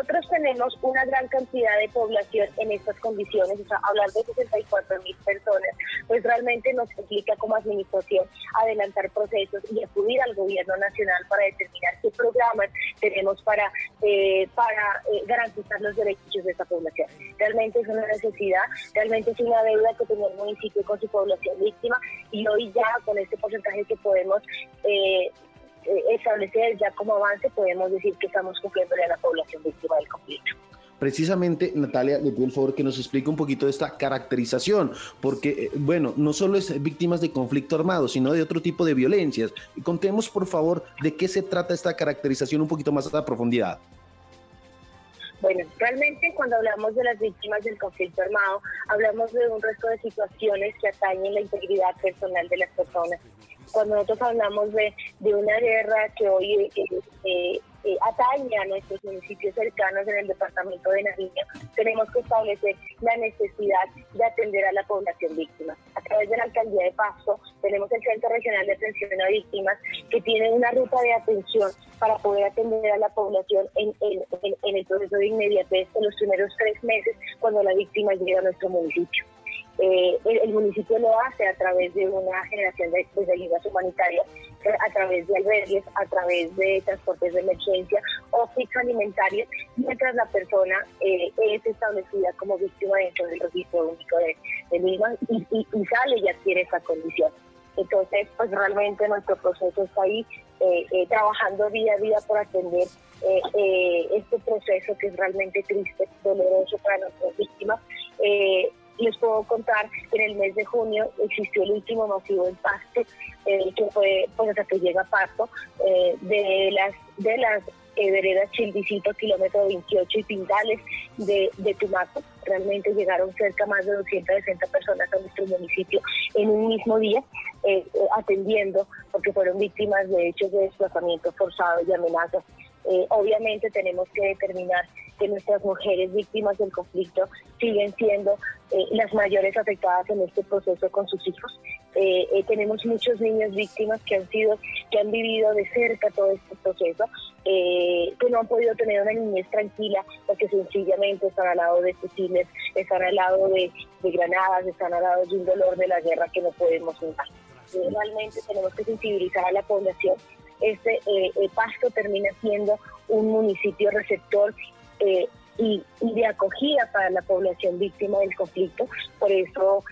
Nosotros tenemos una gran cantidad de población en estas condiciones, o sea, hablar de 64 mil personas, pues realmente nos implica como administración adelantar procesos y acudir al gobierno nacional para determinar qué programas tenemos para, eh, para eh, garantizar los derechos de esta población. Realmente es una necesidad, realmente es una deuda que tiene el municipio con su población víctima y hoy ya con este porcentaje que podemos eh, establecer ya como avance, podemos decir que estamos cumpliendo a la población víctima del conflicto. Precisamente, Natalia, le pido el favor que nos explique un poquito de esta caracterización, porque, eh, bueno, no solo es víctimas de conflicto armado, sino de otro tipo de violencias. Contemos, por favor, de qué se trata esta caracterización un poquito más a profundidad. Bueno, realmente cuando hablamos de las víctimas del conflicto armado, hablamos de un resto de situaciones que atañen la integridad personal de las personas cuando nosotros hablamos de, de una guerra que hoy eh, eh, eh, atañe a nuestros municipios cercanos en el departamento de Nariño, tenemos que establecer la necesidad de atender a la población víctima. A través de la alcaldía de Pasto tenemos el Centro Regional de Atención a Víctimas que tiene una ruta de atención para poder atender a la población en, en el proceso de inmediatez en los primeros tres meses cuando la víctima llega a nuestro municipio. Eh, el, municipio lo hace a través de una generación de, pues, ayudas humanitarias, eh, a través de albergues, a través de transportes de emergencia o kits alimentarios, mientras la persona eh, es establecida como víctima dentro del registro único de, Lima y, sale y adquiere esa condición. Entonces, pues realmente nuestro proceso está ahí trabajando día a día por atender este proceso que es realmente triste, doloroso para nuestras víctimas. Eh, les puedo contar que en el mes de junio existió el último masivo impacto, eh, que fue pues, hasta que llega a Pasto, eh, de las de las eh, veredas Childicito, kilómetro 28 y Pindales de, de Tumaco. Realmente llegaron cerca más de 260 personas a nuestro municipio en un mismo día, eh, atendiendo, porque fueron víctimas de hechos de desplazamiento forzado y amenazas eh, obviamente tenemos que determinar que nuestras mujeres víctimas del conflicto siguen siendo eh, las mayores afectadas en este proceso con sus hijos. Eh, tenemos muchos niños víctimas que han sido, que han vivido de cerca todo este proceso, que no han podido tener una niñez tranquila porque sencillamente están al lado de fusiles, están al lado de, de granadas, están al lado de un dolor de la guerra que no podemos negar. Realmente tenemos que sensibilizar a la población este eh, eh, Pasto termina siendo un municipio receptor eh, y, de acogida para la población víctima del conflicto. Por eso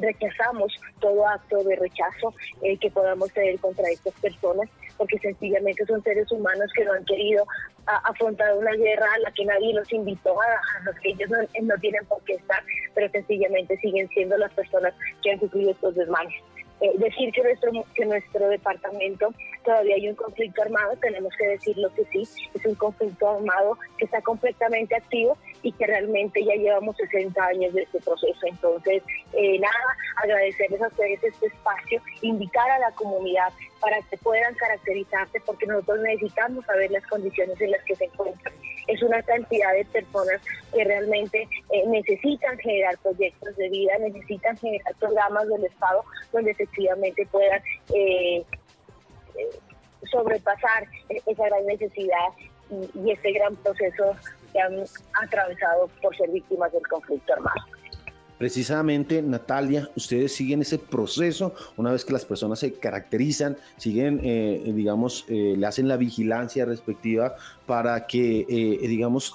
rechazamos todo acto de rechazo que podamos tener contra estas personas, porque sencillamente son seres humanos que no han querido afrontar una guerra a la que nadie los invitó, a, los que ellos no, no tienen por qué estar, pero sencillamente siguen siendo las personas que han sufrido estos desmanes. Eh, decir que nuestro, que nuestro departamento todavía hay un conflicto armado, tenemos que decirlo que sí, es un conflicto armado que está completamente activo y que realmente ya llevamos 60 años de este proceso. Entonces, eh, nada, agradecerles a ustedes este espacio, invitar a la comunidad para que puedan caracterizarse porque nosotros necesitamos saber las condiciones en las que se encuentran. Es una cantidad de personas que realmente eh, necesitan generar proyectos de vida, necesitan generar programas del Estado donde efectivamente puedan eh, sobrepasar esa gran necesidad y, y este gran proceso que han atravesado por ser víctimas del conflicto armado. Precisamente, Natalia, ustedes siguen ese proceso una vez que las personas se caracterizan, siguen, eh, digamos, eh, le hacen la vigilancia respectiva para que, eh, digamos,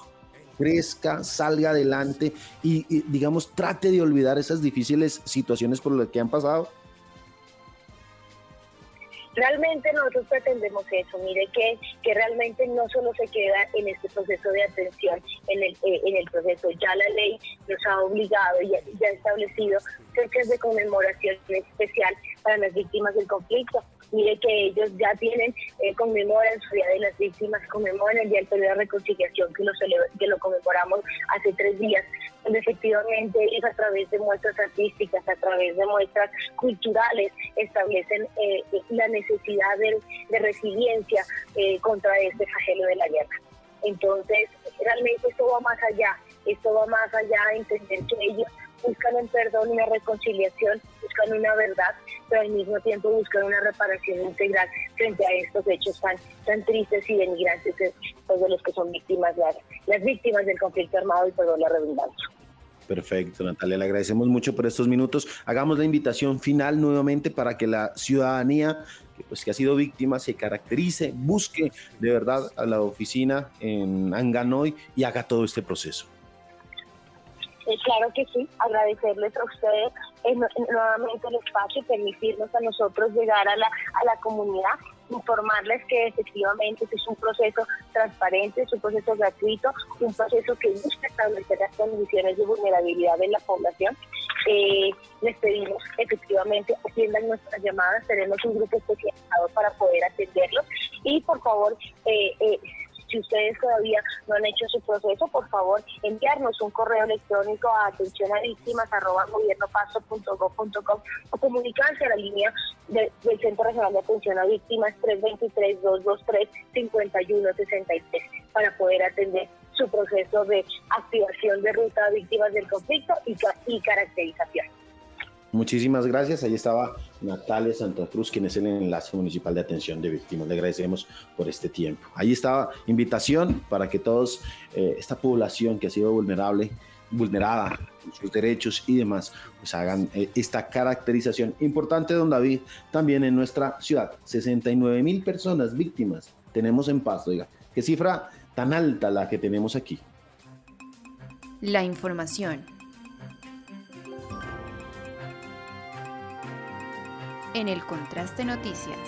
crezca, salga adelante y, y, digamos, trate de olvidar esas difíciles situaciones por las que han pasado? Realmente nosotros pretendemos eso, mire que, que realmente no solo se queda en este proceso de atención, en el, eh, en el proceso, ya la ley nos ha obligado y ya, ha establecido fechas de conmemoración especial para las víctimas del conflicto. Mire que ellos ya tienen, eh, conmemoran su Día de las Víctimas, conmemoran el Día del Periodo de Reconciliación que lo, que lo conmemoramos hace tres días donde efectivamente ellos a través de muestras artísticas, a través de muestras culturales, establecen eh, la necesidad de, de resiliencia eh, contra este flagelo de la guerra. Entonces, realmente esto va más allá, esto va más allá de entender que ellos buscan un perdón, una reconciliación, buscan una verdad, pero al mismo tiempo buscan una reparación integral frente a estos hechos tan, tan tristes y denigrantes pues, de los que son víctimas, las, las víctimas del conflicto armado y perdón la redundancia. Perfecto, Natalia, le agradecemos mucho por estos minutos. Hagamos la invitación final nuevamente para que la ciudadanía que, pues, que ha sido víctima se caracterice, busque de verdad a la oficina en Anganoy y haga todo este proceso. Eh, claro que sí, agradecerles a ustedes eh, nuevamente el espacio y permitirnos a nosotros llegar a la, a la comunidad, informarles que efectivamente este es un proceso transparente, es un proceso gratuito, un proceso que busca establecer las condiciones de vulnerabilidad de la población. Eh, les pedimos efectivamente atiendan nuestras llamadas, tenemos un grupo especializado para poder atenderlos y por favor eh, si ustedes todavía no han hecho su proceso, por favor, enviarnos un correo electrónico a atención a víctimas o comunicarse a la línea del Centro Regional de Atención a Víctimas 323-223-5163 para poder atender su proceso de activación de ruta a víctimas del conflicto y caracterización. Muchísimas gracias. Ahí estaba Natalia Santa Cruz, quien es el enlace municipal de atención de víctimas. Le agradecemos por este tiempo. Ahí estaba invitación para que todos, eh, esta población que ha sido vulnerable, vulnerada sus derechos y demás, pues hagan eh, esta caracterización importante, don David, también en nuestra ciudad. 69 mil personas víctimas tenemos en paz, oiga, qué cifra tan alta la que tenemos aquí. La información en el Contraste Noticias.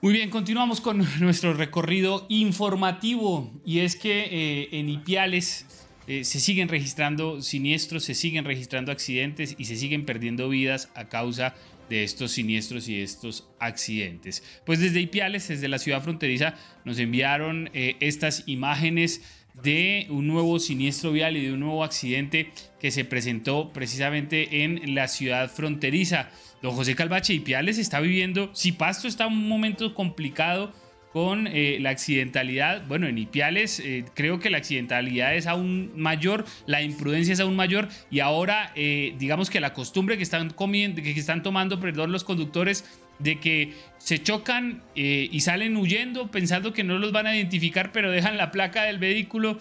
Muy bien, continuamos con [LAUGHS] nuestro recorrido informativo y es que eh, en Ipiales eh, se siguen registrando siniestros, se siguen registrando accidentes y se siguen perdiendo vidas a causa de estos siniestros y estos accidentes. Pues desde Ipiales, desde la ciudad fronteriza, nos enviaron eh, estas imágenes de un nuevo siniestro vial y de un nuevo accidente que se presentó precisamente en la ciudad fronteriza. Don José Calvache y Piales está viviendo, si Pasto está en un momento complicado con eh, la accidentalidad, bueno, en Ipiales eh, creo que la accidentalidad es aún mayor, la imprudencia es aún mayor y ahora eh, digamos que la costumbre que están comiendo, que están tomando, perdón, los conductores de que se chocan y salen huyendo pensando que no los van a identificar, pero dejan la placa del vehículo,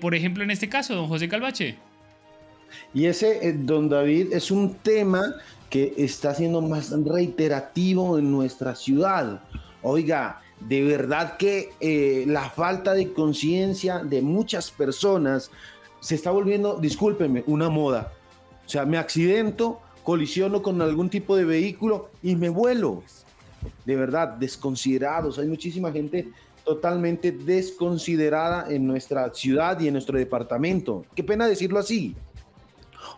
por ejemplo, en este caso, don José Calvache. Y ese, don David, es un tema que está siendo más reiterativo en nuestra ciudad. Oiga, de verdad que eh, la falta de conciencia de muchas personas se está volviendo, discúlpeme, una moda. O sea, me accidento, colisiono con algún tipo de vehículo y me vuelo. De verdad, desconsiderados. Hay muchísima gente totalmente desconsiderada en nuestra ciudad y en nuestro departamento. Qué pena decirlo así.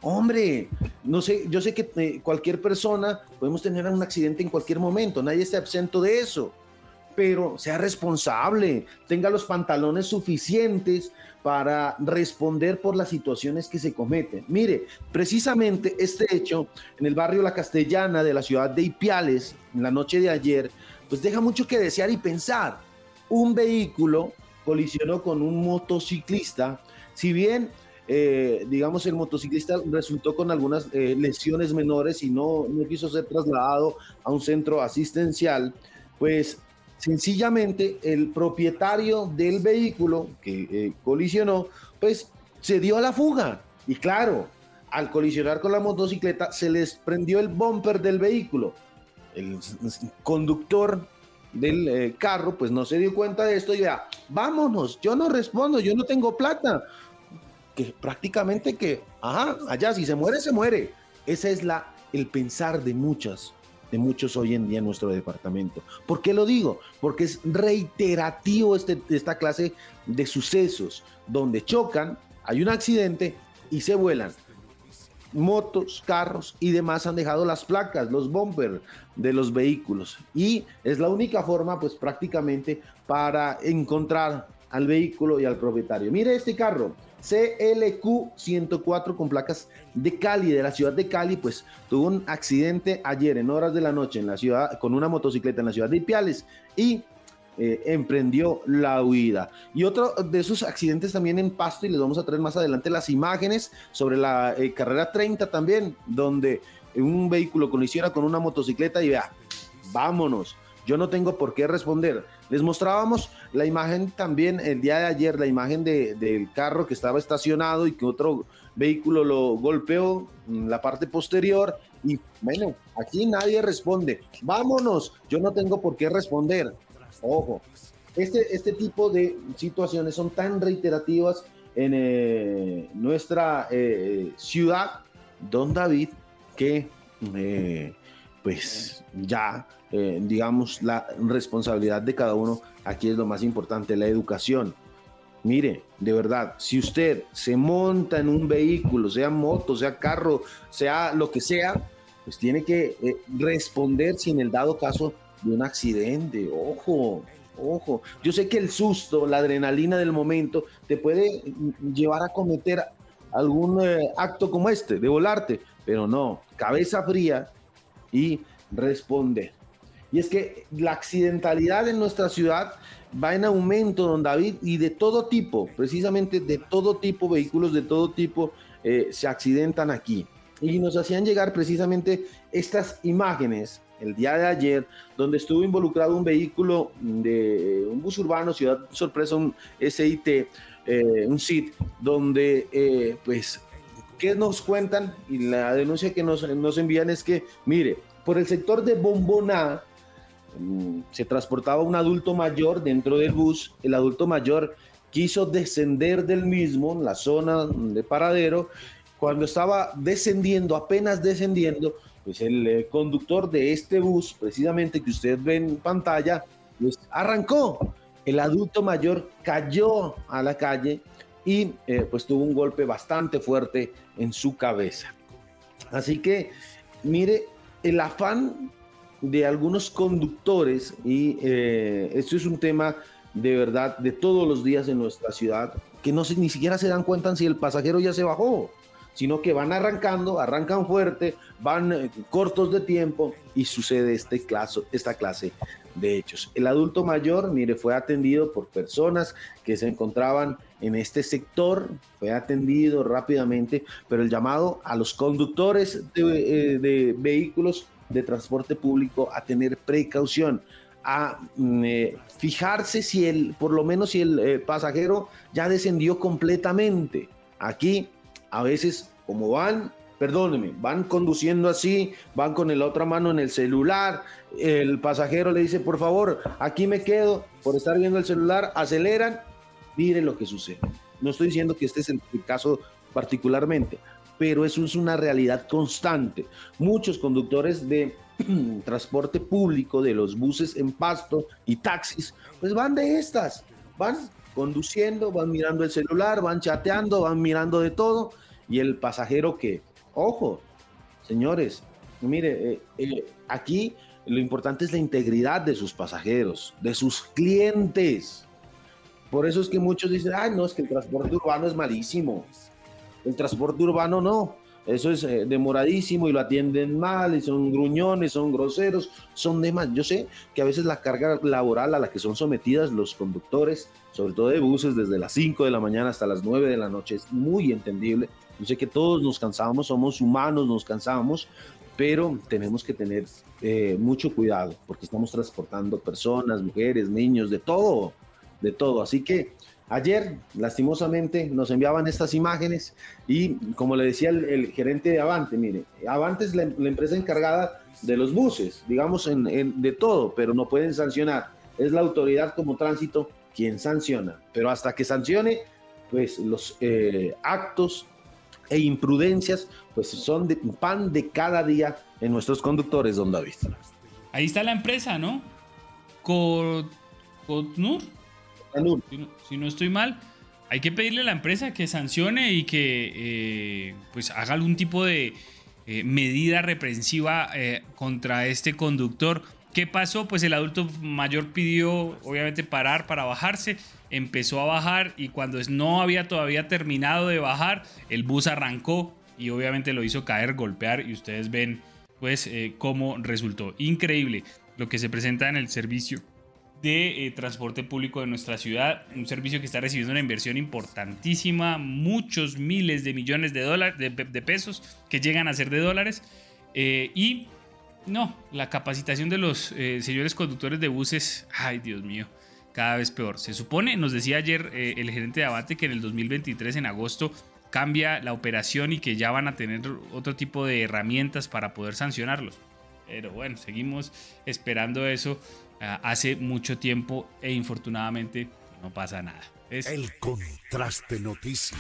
Hombre, no sé, yo sé que eh, cualquier persona podemos tener un accidente en cualquier momento, nadie está absento de eso, pero sea responsable, tenga los pantalones suficientes para responder por las situaciones que se cometen. Mire, precisamente este hecho en el barrio La Castellana de la ciudad de Ipiales, en la noche de ayer, pues deja mucho que desear y pensar. Un vehículo colisionó con un motociclista, si bien eh, digamos, el motociclista resultó con algunas eh, lesiones menores y no, no quiso ser trasladado a un centro asistencial, pues sencillamente el propietario del vehículo que eh, colisionó, pues se dio a la fuga. Y claro, al colisionar con la motocicleta se les prendió el bumper del vehículo. El conductor del eh, carro pues no se dio cuenta de esto y vea, vámonos, yo no respondo, yo no tengo plata. Que prácticamente que, ajá, allá si se muere, se muere. Ese es la, el pensar de muchas, muchos hoy en día en nuestro departamento. ¿Por qué lo digo? Porque es reiterativo este, esta clase de sucesos donde chocan, hay un accidente y se vuelan motos, carros y demás han dejado las placas, los bumpers de los vehículos. Y es la única forma, pues prácticamente, para encontrar al vehículo y al propietario. Mire este carro, CLQ 104 con placas de Cali, de la ciudad de Cali, pues tuvo un accidente ayer en horas de la noche en la ciudad, con una motocicleta en la ciudad de Ipiales y eh, emprendió la huida. Y otro de esos accidentes también en Pasto, y les vamos a traer más adelante las imágenes sobre la eh, carrera 30 también, donde un vehículo colisiona con una motocicleta y vea, vámonos. Yo no tengo por qué responder. Les mostrábamos la imagen también el día de ayer, la imagen del carro que estaba estacionado y que otro vehículo lo golpeó en la parte posterior. Y bueno, aquí nadie responde. Vámonos. Yo no tengo por qué responder. Ojo, este, este tipo de situaciones son tan reiterativas en eh, nuestra eh, ciudad, don David, que eh, pues ya, digamos, la responsabilidad de cada uno aquí es lo más importante, la educación. Mire, de verdad, si usted se monta en un vehículo, sea moto, sea carro, sea lo que sea, pues tiene que responder si en el dado caso de un accidente. Ojo, ojo. Yo sé que el susto, la adrenalina del momento, te puede llevar a cometer algún eh, acto como este, de volarte, pero no, cabeza fría y responde. Y es que la accidentalidad en nuestra ciudad va en aumento, don David, y de todo tipo, precisamente de todo tipo, vehículos de todo tipo eh, se accidentan aquí. Y nos hacían llegar precisamente estas imágenes el día de ayer, donde estuvo involucrado un vehículo de un bus urbano, Ciudad Sorpresa, un SIT, eh, un SIT, donde, eh, pues, ¿qué nos cuentan? Y la denuncia que nos, nos envían es que, mire, por el sector de Bomboná, se transportaba un adulto mayor dentro del bus, el adulto mayor quiso descender del mismo en la zona de paradero, cuando estaba descendiendo, apenas descendiendo, pues el eh, conductor de este bus, precisamente que usted ve en pantalla, pues arrancó. El adulto mayor cayó a la calle y eh, pues tuvo un golpe bastante fuerte en su cabeza. Así que mire el afán de algunos conductores y eh, esto es un tema de verdad de todos los días en nuestra ciudad que no ni siquiera se dan cuenta si el pasajero ya se bajó sino que van arrancando, arrancan fuerte, van eh, cortos de tiempo y sucede este esta clase de hechos. El adulto mayor, mire, fue atendido por personas que se encontraban en este sector, fue atendido rápidamente, pero el llamado a los conductores de, eh, vehículos de transporte público a tener precaución, a mm, eh, fijarse si el, por lo menos si el pasajero ya descendió completamente. Aquí a veces como van, perdóneme, van conduciendo así, van con la otra mano en el celular, el pasajero le dice, por favor, aquí me quedo por estar viendo el celular, aceleran, mire lo que sucede. No estoy diciendo que este es el caso particularmente, pero eso es una realidad constante. Muchos conductores de [CLEARS THROAT] transporte público, de los buses en pasto y taxis, pues van de estas, van conduciendo, van mirando el celular, van chateando, van mirando de todo y el pasajero que, ojo, señores, mire, eh, eh, aquí lo importante es la integridad de sus pasajeros, de sus clientes. Por eso es que muchos dicen, ay, no, es que el transporte urbano es malísimo. El transporte urbano no. Eso es eh, demoradísimo y lo atienden mal y son gruñones, son groseros, son demás. Yo sé que a veces la carga laboral a la que son sometidas los conductores, sobre todo de buses, desde las 5 de la mañana hasta las 9 de la noche, es muy entendible yo sé que todos nos cansamos, somos humanos, nos cansamos, pero tenemos que tener eh, mucho cuidado porque estamos transportando personas, mujeres, niños, de todo, de todo. Así que Ayer, lastimosamente, nos enviaban estas imágenes y, como le decía el, gerente de Avante, mire, Avante es la, empresa encargada de los buses, digamos, en, de todo, pero no pueden sancionar. Es la autoridad como tránsito quien sanciona, pero hasta que sancione, pues los eh, actos e imprudencias, pues son de, pan de cada día en nuestros conductores, don David. Ahí está la empresa, ¿no? Con Si no, estoy mal, hay que pedirle a la empresa que sancione y que eh, pues haga algún tipo de eh, medida reprensiva eh, contra este conductor. ¿Qué pasó? Pues el adulto mayor pidió obviamente parar para bajarse, empezó a bajar y cuando no había todavía terminado de bajar, el bus arrancó y obviamente lo hizo caer, golpear y ustedes ven pues cómo resultó. Increíble lo que se presenta en el servicio de eh, transporte público de nuestra ciudad, un servicio que está recibiendo una inversión importantísima, muchos miles de millones de, dólares, de, pesos que llegan a ser de dólares. Eh, y no, la capacitación de los eh, señores conductores de buses, ay Dios mío, cada vez peor. Se supone, nos decía ayer el gerente de Abate que en el 2023, en agosto, cambia la operación y que ya van a tener otro tipo de herramientas para poder sancionarlos. Pero bueno, seguimos esperando eso hace mucho tiempo e infortunadamente no pasa nada. El contraste noticia.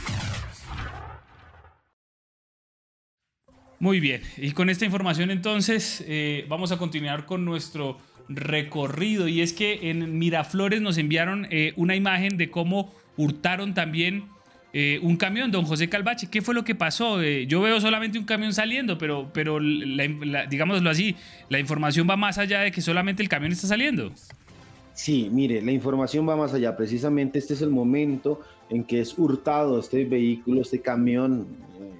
Muy bien, y con esta información entonces eh, vamos a continuar con nuestro recorrido y es que en Miraflores nos enviaron eh, una imagen de cómo hurtaron también eh, un camión, don José Calvache. ¿Qué fue lo que pasó? Eh, yo veo solamente un camión saliendo, pero, pero digámoslo así, la información va más allá de que solamente el camión está saliendo. Sí, mire, la información va más allá. Precisamente este es el momento en que es hurtado este vehículo, este camión, eh,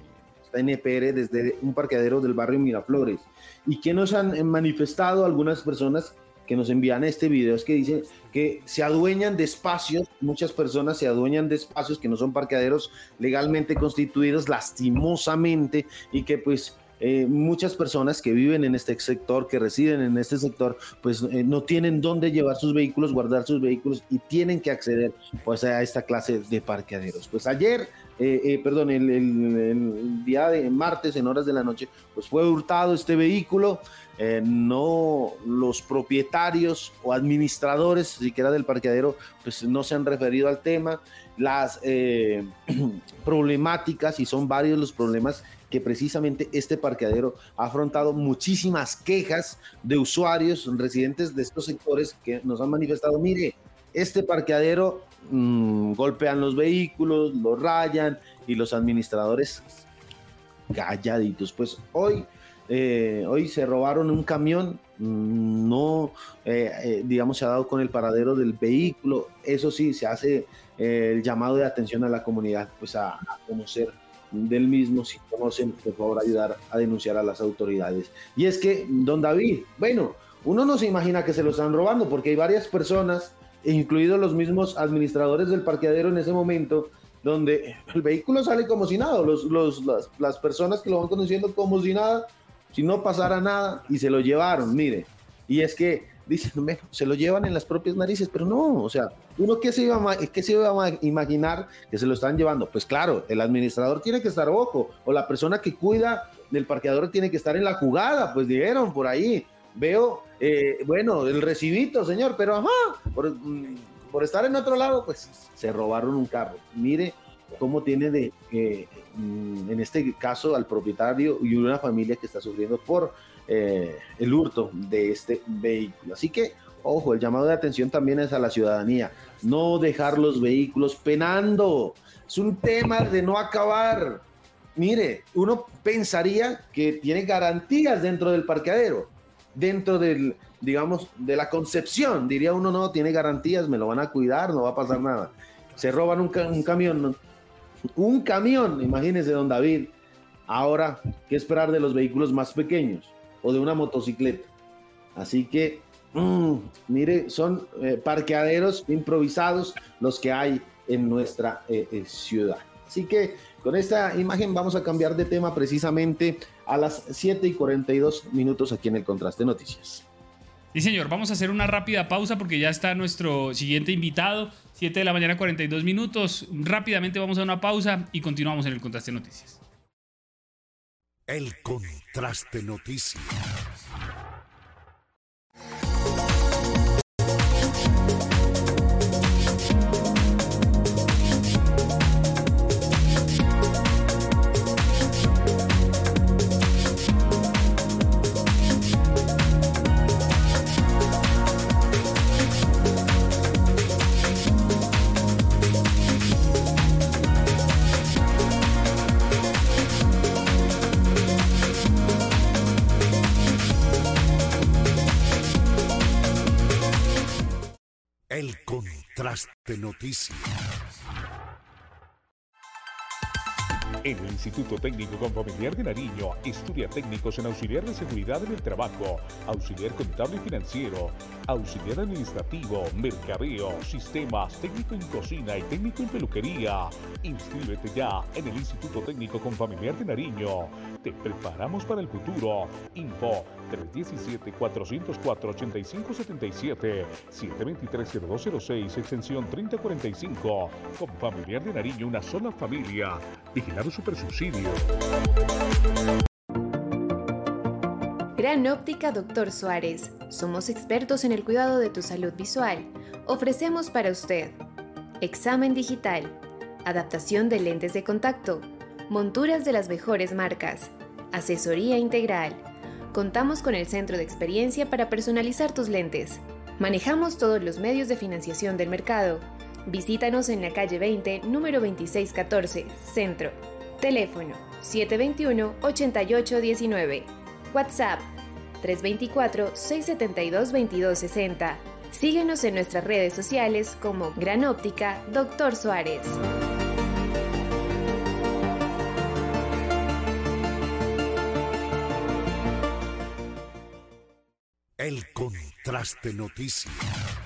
esta NPR desde un parqueadero del barrio Miraflores. ¿Y que nos han manifestado algunas personas que nos envían este video es que dicen que se adueñan de espacios, muchas personas se adueñan de espacios que no son parqueaderos legalmente constituidos, lastimosamente, y que pues eh, muchas personas que viven en este sector, que residen en este sector, pues eh, no tienen dónde llevar sus vehículos, guardar sus vehículos y tienen que acceder pues a esta clase de parqueaderos. Pues ayer, eh, perdón, el, día de martes en horas de la noche, pues fue hurtado este vehículo. Eh, no los propietarios o administradores siquiera del parqueadero pues no se han referido al tema las eh, [CLEARS THROAT] problemáticas y son varios los problemas que precisamente este parqueadero ha afrontado muchísimas quejas de usuarios residentes de estos sectores que nos han manifestado mire este parqueadero mm, golpean los vehículos los rayan y los administradores calladitos pues hoy eh, hoy se robaron un camión, mm, no, eh, eh, digamos, se ha dado con el paradero del vehículo. Eso sí, se hace el llamado de atención a la comunidad, pues a, conocer del mismo, si conocen, por favor, ayudar a denunciar a las autoridades. Y es que, don David, bueno, uno no se imagina que se lo están robando porque hay varias personas, incluidos los mismos administradores del parqueadero en ese momento, donde el vehículo sale como si nada, los, las, las personas que lo van conduciendo como si nada, si no pasara nada y se lo llevaron, mire. Y es que dicen, se lo llevan en las propias narices, pero no, o sea, uno que se iba a, que se iba a imaginar que se lo están llevando. Pues claro, el administrador tiene que estar ojo, o la persona que cuida del parqueador tiene que estar en la jugada, pues dijeron por ahí. Veo, eh, bueno, el recibito, señor, pero ajá, por, mm, por estar en otro lado, pues se robaron un carro. Mire cómo tiene de, eh, mm, en este caso, al propietario y una familia que está sufriendo por eh, el hurto de este vehículo. Así que, ojo, el llamado de atención también es a la ciudadanía. No dejar los vehículos penando. Es un tema de no acabar. Mire, uno pensaría que tiene garantías dentro del parqueadero, dentro del, digamos, de la concepción. Diría uno, no, tiene garantías, me lo van a cuidar, no va a pasar nada. Se roban un, un camión, un camión, imagínese, don David. Ahora, ¿qué esperar de los vehículos más pequeños o de una motocicleta? Así que, mm, mire, son eh, parqueaderos improvisados los que hay en nuestra eh, eh, ciudad. Así que con esta imagen vamos a cambiar de tema precisamente a las 7 y 42 minutos aquí en el Contraste Noticias. Sí, señor, vamos a hacer una rápida pausa porque ya está nuestro siguiente invitado. 7 de la mañana, 42 minutos. Rápidamente vamos a una pausa y continuamos en el Contraste Noticias. El Contraste Noticias. El Contraste Noticias. En el Instituto Técnico Confamiliar de Nariño estudia técnicos en auxiliar de seguridad en el trabajo, auxiliar contable y financiero, auxiliar administrativo, mercadeo, sistemas, técnico en cocina y técnico en peluquería. Inscríbete ya en el Instituto Técnico Confamiliar de Nariño. Te preparamos para el futuro. Info 317-404-8577, 723-0206, extensión 3045. Confamiliar de Nariño, una sola familia. Vigilado Supersubsidio. Gran Óptica Doctor Suárez. Somos expertos en el cuidado de tu salud visual. Ofrecemos para usted examen digital, adaptación de lentes de contacto, monturas de las mejores marcas, asesoría integral. Contamos con el centro de experiencia para personalizar tus lentes. Manejamos todos los medios de financiación del mercado. Visítanos en la calle 20, número 2614, Centro. Teléfono 721-8819. WhatsApp 324-672-2260. Síguenos en nuestras redes sociales como Gran Óptica Doctor Suárez. El Contraste Noticias.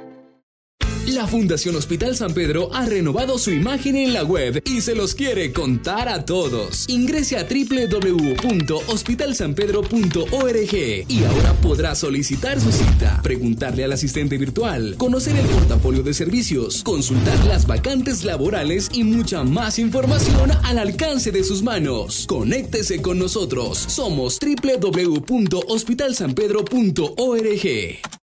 La Fundación Hospital San Pedro ha renovado su imagen en la web y se los quiere contar a todos. Ingrese a www.hospitalsanpedro.org y ahora podrá solicitar su cita, preguntarle al asistente virtual, conocer el portafolio de servicios, consultar las vacantes laborales y mucha más información al alcance de sus manos. Conéctese con nosotros. Somos www.hospitalsanpedro.org.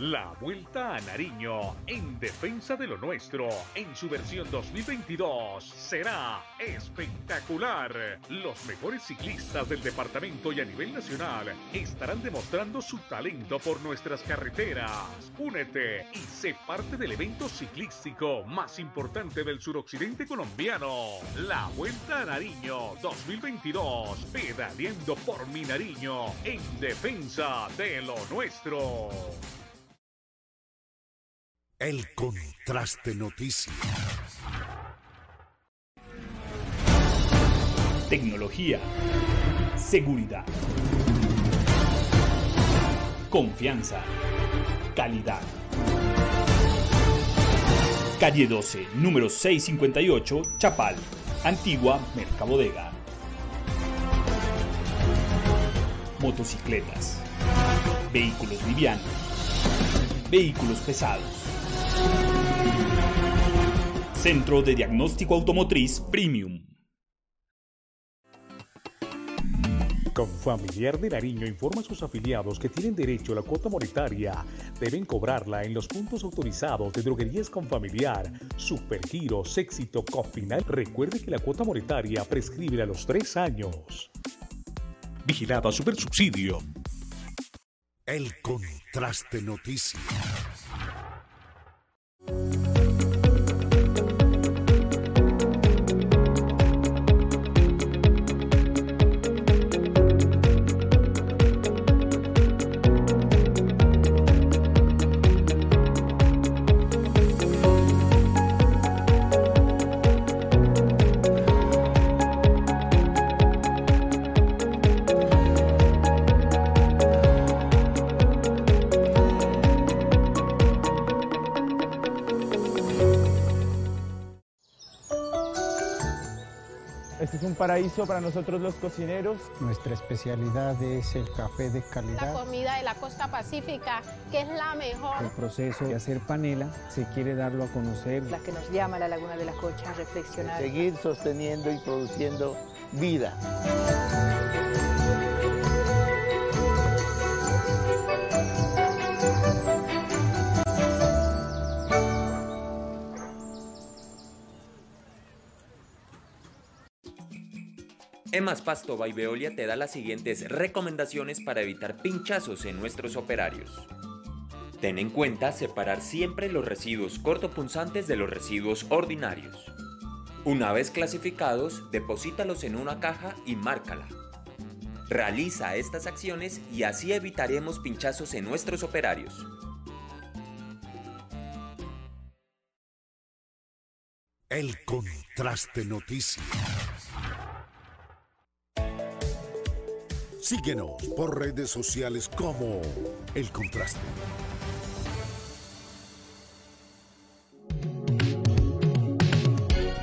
La Vuelta a Nariño, en defensa de lo nuestro, en su versión 2022, será espectacular. Los mejores ciclistas del departamento y a nivel nacional estarán demostrando su talento por nuestras carreteras. Únete y sé parte del evento ciclístico más importante del suroccidente colombiano. La Vuelta a Nariño 2022, pedaleando por mi Nariño, en defensa de lo nuestro. El Contraste Noticias. Tecnología. Seguridad. Confianza. Calidad. Calle 12, número 658, Chapal. Antigua Mercabodega. Motocicletas. Vehículos livianos. Vehículos pesados. Centro de Diagnóstico Automotriz Premium. Confamiliar de Nariño informa a sus afiliados que tienen derecho a la cuota monetaria. Deben cobrarla en los puntos autorizados de droguerías Confamiliar, Supergiros, Éxito, Cofinal. Recuerde que la cuota monetaria prescribe a los tres años. Vigilada Supersubsidio. El Contraste Noticias. Un paraíso para nosotros los cocineros. Nuestra especialidad es el café de calidad. La comida de la costa pacífica, que es la mejor. El proceso de hacer panela se quiere darlo a conocer. La que nos llama a la Laguna de la Cocha a reflexionar. Seguir sosteniendo y produciendo vida. Emas Pasto by Veolia te da las siguientes recomendaciones para evitar pinchazos en nuestros operarios. Ten en cuenta separar siempre los residuos cortopunzantes de los residuos ordinarios. Una vez clasificados, deposítalos en una caja y márcala. Realiza estas acciones y así evitaremos pinchazos en nuestros operarios. El contraste noticias. Síguenos por redes sociales como El Contraste.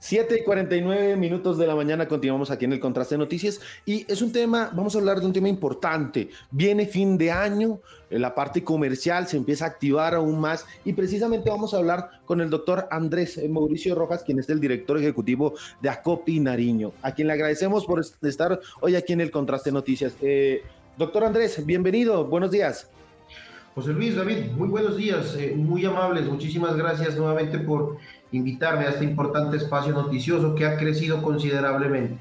7 y 49 minutos de la mañana continuamos aquí en el Contraste de Noticias y es un tema, vamos a hablar de un tema importante. Viene fin de año, eh, la parte comercial se empieza a activar aún más y precisamente vamos a hablar con el doctor Andrés Mauricio Rojas, quien es el director ejecutivo de Acopi Nariño, a quien le agradecemos por estar hoy aquí en el Contraste de Noticias. Eh, doctor Andrés, bienvenido, buenos días. José Luis, David, muy buenos días, eh, muy amables, muchísimas gracias nuevamente por invitarme a este importante espacio noticioso que ha crecido considerablemente.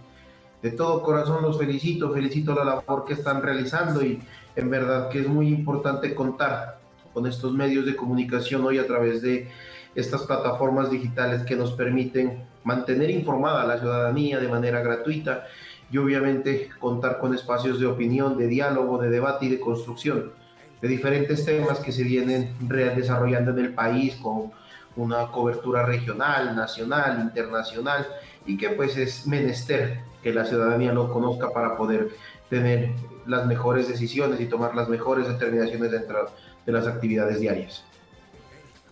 De todo corazón los felicito, felicito la labor que están realizando y en verdad que es muy importante contar con estos medios de comunicación hoy a través de estas plataformas digitales que nos permiten mantener informada a la ciudadanía de manera gratuita y obviamente contar con espacios de opinión, de diálogo, de debate y de construcción de diferentes temas que se vienen desarrollando en el país con una cobertura regional, nacional, internacional y que pues es menester que la ciudadanía lo conozca para poder tener las mejores decisiones y tomar las mejores determinaciones dentro de las actividades diarias.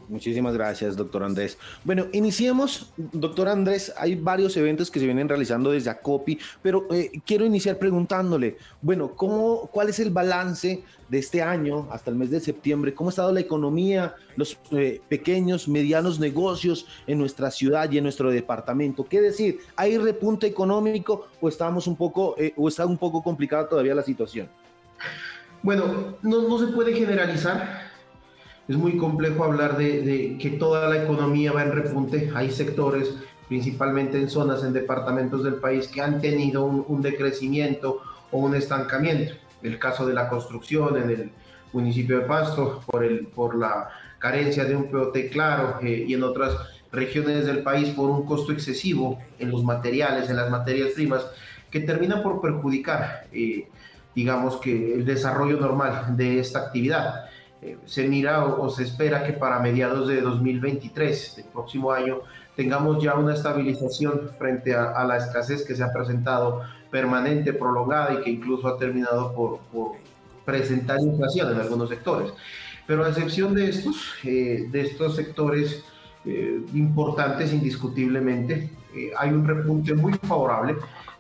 Muchísimas gracias, doctor Andrés. Bueno, iniciemos, doctor Andrés. Hay varios eventos que se vienen realizando desde ACOPI, pero eh, quiero iniciar preguntándole, bueno, ¿cómo, ¿cuál es el balance de este año hasta el mes de septiembre? ¿Cómo ha estado la economía, los eh, pequeños, medianos negocios en nuestra ciudad y en nuestro departamento? ¿Qué decir? ¿Hay repunte económico o estamos un poco, eh, o está un poco complicada todavía la situación? Bueno, no, no se puede generalizar es muy complejo hablar de, que toda la economía va en repunte. Hay sectores, principalmente en zonas, en departamentos del país, que han tenido un, decrecimiento o un estancamiento. El caso de la construcción en el municipio de Pasto, por, el, por la carencia de un POT claro eh, y en otras regiones del país por un costo excesivo en los materiales, en las materias primas, que termina por perjudicar, eh, digamos que, el desarrollo normal de esta actividad. Eh, se mira o, se espera que para mediados de 2023, el próximo año, tengamos ya una estabilización frente a, la escasez que se ha presentado permanente, prolongada y que incluso ha terminado por, presentar inflación en algunos sectores. Pero a excepción de estos, eh, de estos sectores eh, importantes indiscutiblemente, hay un repunte muy favorable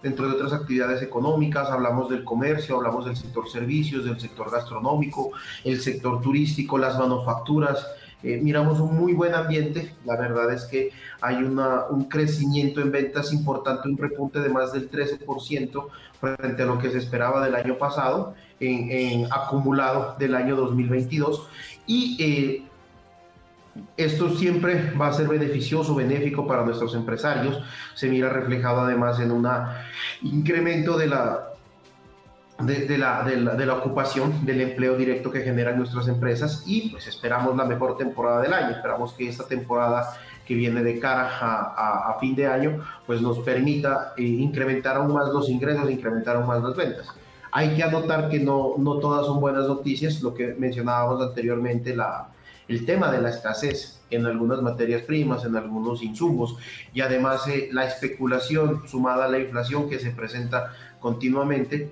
dentro de otras actividades económicas, hablamos del comercio, hablamos del sector servicios, del sector gastronómico, el sector turístico, las manufacturas. Eh, miramos un muy buen ambiente, la verdad es que hay una, un crecimiento en ventas importante, un repunte de más del 13% frente a lo que se esperaba del año pasado, en, acumulado del año 2022. Y eh, esto siempre va a ser beneficioso, benéfico para nuestros empresarios. Se mira reflejado además en un incremento de la, de, la, de, la, ocupación, del empleo directo que generan nuestras empresas y pues esperamos la mejor temporada del año. Esperamos que esta temporada que viene de cara a, fin de año pues nos permita eh, incrementar aún más los ingresos, incrementar aún más las ventas. Hay que anotar que no, no todas son buenas noticias, lo que mencionábamos anteriormente, la, el tema de la escasez en algunas materias primas, en algunos insumos y además eh, la especulación sumada a la inflación que se presenta continuamente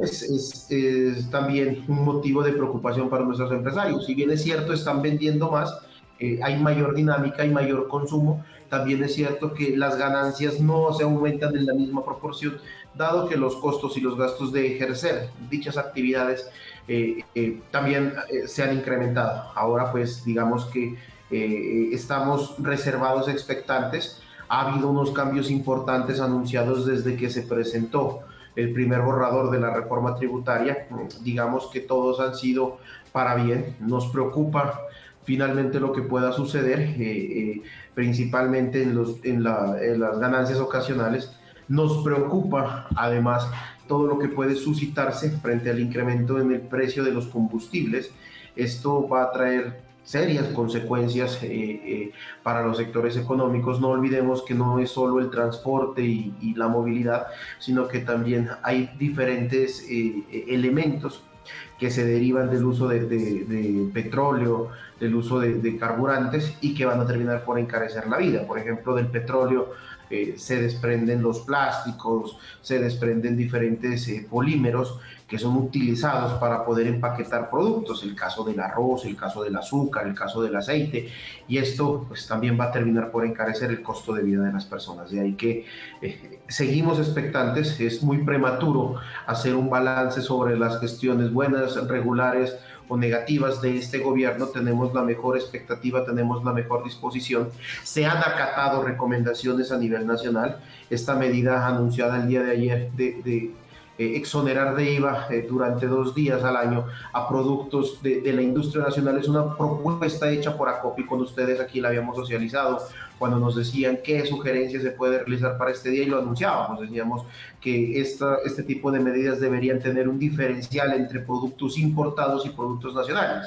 es, es, también un motivo de preocupación para nuestros empresarios. Si bien es cierto, están vendiendo más, eh, hay mayor dinámica, hay mayor consumo, también es cierto que las ganancias no se aumentan en la misma proporción, dado que los costos y los gastos de ejercer dichas actividades eh, eh, también se han incrementado. Ahora pues digamos que estamos reservados expectantes. Ha habido unos cambios importantes anunciados desde que se presentó el primer borrador de la reforma tributaria. Digamos que todos han sido para bien. Nos preocupa finalmente lo que pueda suceder, eh, eh, principalmente en, los, en, las ganancias ocasionales. Nos preocupa además todo lo que puede suscitarse frente al incremento en el precio de los combustibles. Esto va a traer serias consecuencias eh, para los sectores económicos. No olvidemos que no es solo el transporte y, la movilidad, sino que también hay diferentes elementos que se derivan del uso de, petróleo, del uso de, carburantes y que van a terminar por encarecer la vida. Por ejemplo, del petróleo eh, se desprenden los plásticos, se desprenden diferentes eh, polímeros que son utilizados para poder empaquetar productos, el caso del arroz, el caso del azúcar, el caso del aceite, y esto pues también va a terminar por encarecer el costo de vida de las personas. De ahí que eh, seguimos expectantes, es muy prematuro hacer un balance sobre las gestiones buenas, regulares o negativas de este gobierno, tenemos la mejor expectativa, tenemos la mejor disposición. Se han acatado recomendaciones a nivel nacional. Esta medida anunciada el día de ayer de, eh, exonerar de IVA eh, durante dos días al año a productos de, la industria nacional es una propuesta hecha por ACOPI cuando ustedes aquí la habíamos socializado, cuando nos decían qué sugerencias se puede realizar para este día y lo anunciábamos, decíamos que esta, este tipo de medidas deberían tener un diferencial entre productos importados y productos nacionales.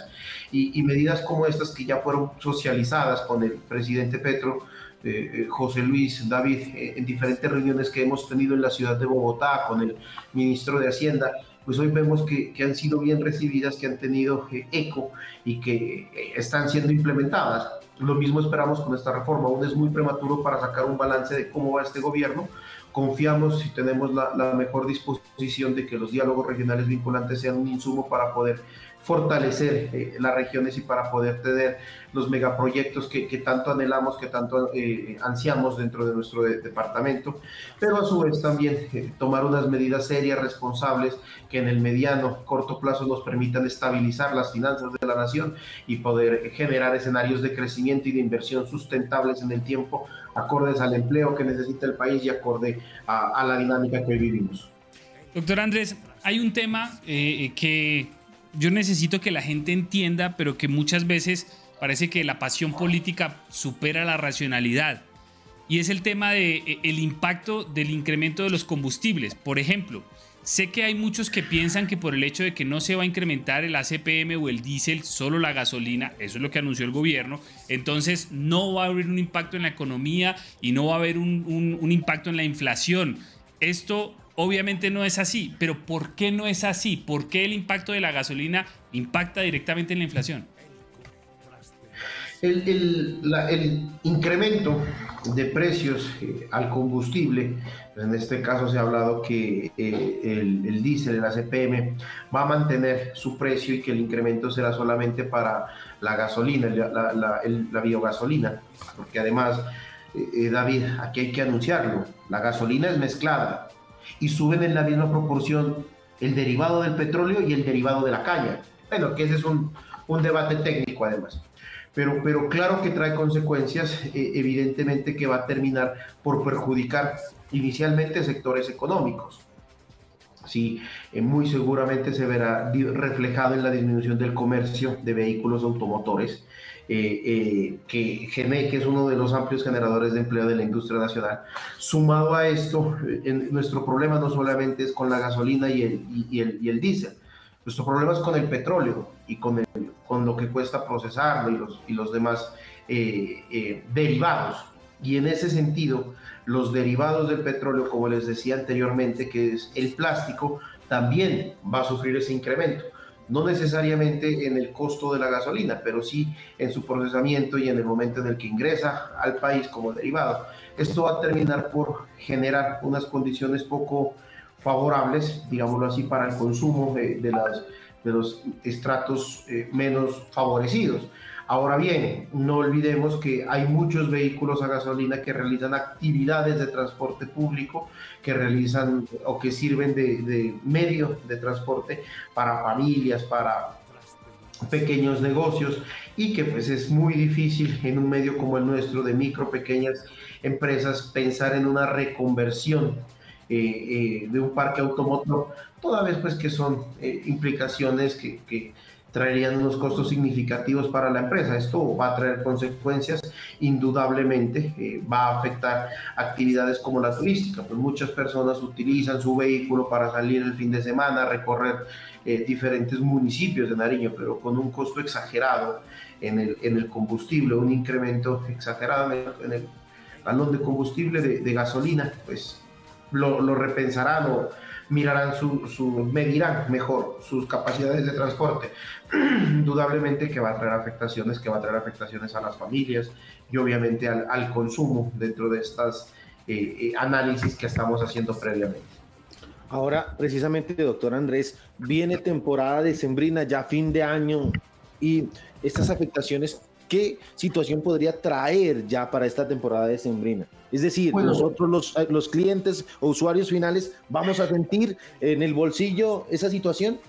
Y, y medidas como estas que ya fueron socializadas con el presidente Petro, eh, eh, José Luis, David, eh, en diferentes reuniones que hemos tenido en la ciudad de Bogotá con el ministro de Hacienda, pues hoy vemos que, que han sido bien recibidas, que han tenido eco y que están siendo implementadas. Lo mismo esperamos con esta reforma. Aún es muy prematuro para sacar un balance de cómo va este gobierno. Confiamos y tenemos la, la mejor disposición de que los diálogos regionales vinculantes sean un insumo para poder fortalecer eh, las regiones y para poder tener los megaproyectos que, que tanto anhelamos, que tanto eh, ansiamos dentro de nuestro departamento, pero a su vez también eh, tomar unas medidas serias, responsables, que en el mediano, corto plazo nos permitan estabilizar las finanzas de la nación y poder generar escenarios de crecimiento y de inversión sustentables en el tiempo, acordes al empleo que necesita el país y acorde a, a la dinámica que hoy vivimos. Doctor Andrés, hay un tema que yo necesito que la gente entienda, pero que muchas veces parece que la pasión política supera la racionalidad. Y es el tema de, el impacto del incremento de los combustibles. Por ejemplo, sé que hay muchos que piensan que por el hecho de que no se va a incrementar el ACPM o el diésel, solo la gasolina, eso es lo que anunció el gobierno, entonces no va a haber un impacto en la economía y no va a haber un, un impacto en la inflación. Esto Obviamente no es así, pero ¿por qué no es así? ¿Por qué el impacto de la gasolina impacta directamente en la inflación? El, incremento de precios eh, al combustible, en este caso se ha hablado que eh, el, diésel, el ACPM, va a mantener su precio y que el incremento será solamente para la gasolina, la, biogasolina, porque además, eh, David, aquí hay que anunciarlo, la gasolina es mezclada, y suben en la misma proporción el derivado del petróleo y el derivado de la caña. Bueno, que ese es un, un debate técnico además. Pero, pero claro que trae consecuencias, eh, evidentemente que va a terminar por perjudicar inicialmente sectores económicos. Sí, eh, muy seguramente se verá reflejado en la disminución del comercio de vehículos automotores, eh, eh, que es uno de los amplios generadores de empleo de la industria nacional. Sumado a esto, nuestro problema no solamente es con la gasolina y el, y, el, y el diésel, nuestro problema es con el petróleo y con, el, con lo que cuesta procesarlo y los, y los demás derivados. Y en ese sentido, los derivados del petróleo, como les decía anteriormente, que es el plástico, también va a sufrir ese incremento. No necesariamente en el costo de la gasolina, pero sí en su procesamiento y en el momento en el que ingresa al país como derivado. Esto va a terminar por generar unas condiciones poco favorables, digámoslo así, para el consumo de, los estratos eh, menos favorecidos. Ahora bien, no olvidemos que hay muchos vehículos a gasolina que realizan actividades de transporte público, que realizan o que sirven de, medio de transporte para familias, para pequeños negocios y que pues es muy difícil en un medio como el nuestro de micro, pequeñas empresas pensar en una reconversión eh, eh, de un parque automotor, toda vez pues que son eh, implicaciones que, que traerían unos costos significativos para la empresa. Esto va a traer consecuencias, indudablemente, eh, va a afectar actividades como la turística, pues muchas personas utilizan su vehículo para salir el fin de semana, recorrer eh, diferentes municipios de Nariño, pero con un costo exagerado en el, en el combustible, un incremento exagerado en el, valor de combustible de, gasolina, pues lo, lo repensarán o mirarán su, su, medirán mejor sus capacidades de transporte. [CLEARS THROAT] Indudablemente que va a traer afectaciones, que va a traer afectaciones a las familias y obviamente al, al consumo dentro de estas eh, eh, análisis que estamos haciendo previamente. Ahora, precisamente, doctor Andrés, viene temporada de sembrina ya fin de año y estas afectaciones ¿qué situación podría traer ya para esta temporada de sembrina? Es decir, nosotros los, eh, los clientes o usuarios finales vamos a sentir en el bolsillo esa situación.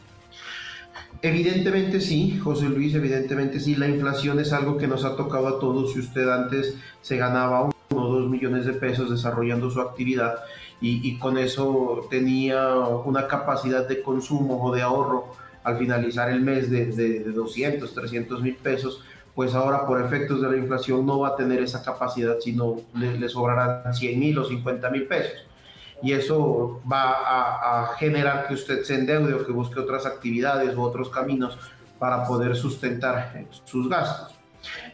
Evidentemente sí, José Luis, evidentemente sí, la inflación es algo que nos ha tocado a todos. Si usted antes se ganaba uno o dos millones de pesos desarrollando su actividad y, con eso tenía una capacidad de consumo o de ahorro al finalizar el mes de, de 200, 300 mil pesos, pues ahora por efectos de la inflación no va a tener esa capacidad, sino le, sobrarán 100 mil o 50 mil pesos. Y eso va a, generar que usted se endeude o que busque otras actividades u otros caminos para poder sustentar sus gastos.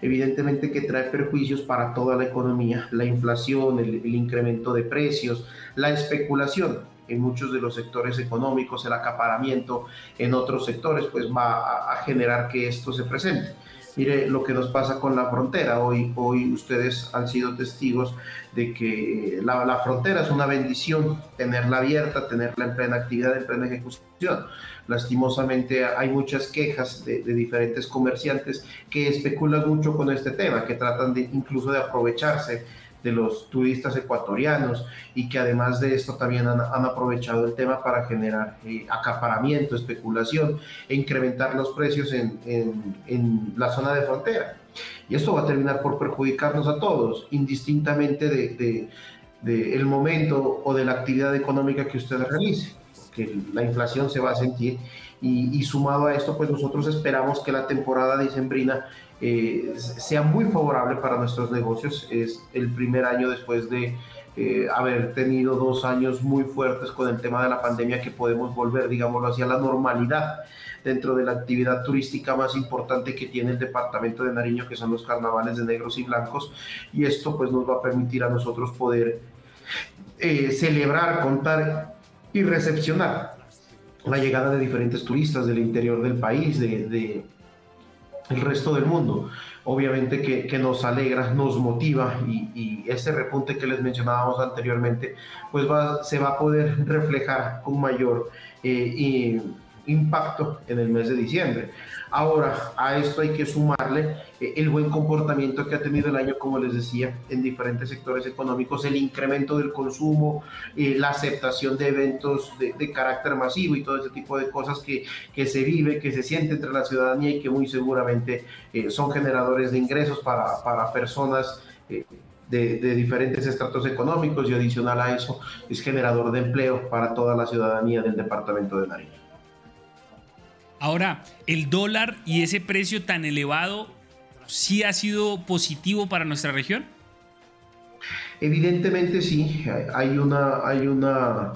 Evidentemente que trae perjuicios para toda la economía, la inflación, el, incremento de precios, la especulación en muchos de los sectores económicos, el acaparamiento en otros sectores, pues va a generar que esto se presente. Mire lo que nos pasa con la frontera. Hoy, hoy ustedes han sido testigos de que la, la, frontera es una bendición, tenerla abierta, tenerla en plena actividad, en plena ejecución. Lastimosamente hay muchas quejas de, de diferentes comerciantes que especulan mucho con este tema, que tratan de incluso de aprovecharse de los turistas ecuatorianos y que además de esto también han, aprovechado el tema para generar eh, acaparamiento, especulación e incrementar los precios en, en, la zona de frontera. Y esto va a terminar por perjudicarnos a todos, indistintamente de, de, el momento o de la actividad económica que usted realice, que la inflación se va a sentir y, y, sumado a esto, pues nosotros esperamos que la temporada dicembrina eh, sea muy favorable para nuestros negocios. Es el primer año después de eh, haber tenido dos años muy fuertes con el tema de la pandemia que podemos volver, digámoslo así, a la normalidad dentro de la actividad turística más importante que tiene el departamento de Nariño, que son los carnavales de negros y blancos. Y esto pues nos va a permitir a nosotros poder eh, celebrar, contar y recepcionar la llegada de diferentes turistas del interior del país, de el resto del mundo. Obviamente que, que nos alegra, nos motiva y, y, ese repunte que les mencionábamos anteriormente, pues va, se va a poder reflejar con mayor eh, impacto en el mes de diciembre. Ahora, a esto hay que sumarle eh, el buen comportamiento que ha tenido el año, como les decía, en diferentes sectores económicos, el incremento del consumo, eh, la aceptación de eventos de, carácter masivo y todo ese tipo de cosas que, que, se vive, que se siente entre la ciudadanía y que muy seguramente eh, son generadores de ingresos para, para personas. De, diferentes estratos económicos y adicional a eso es generador de empleo para toda la ciudadanía del departamento de Nariño. Ahora, el dólar y ese precio tan elevado, ¿sí ha sido positivo para nuestra región? Evidentemente sí, hay una, hay una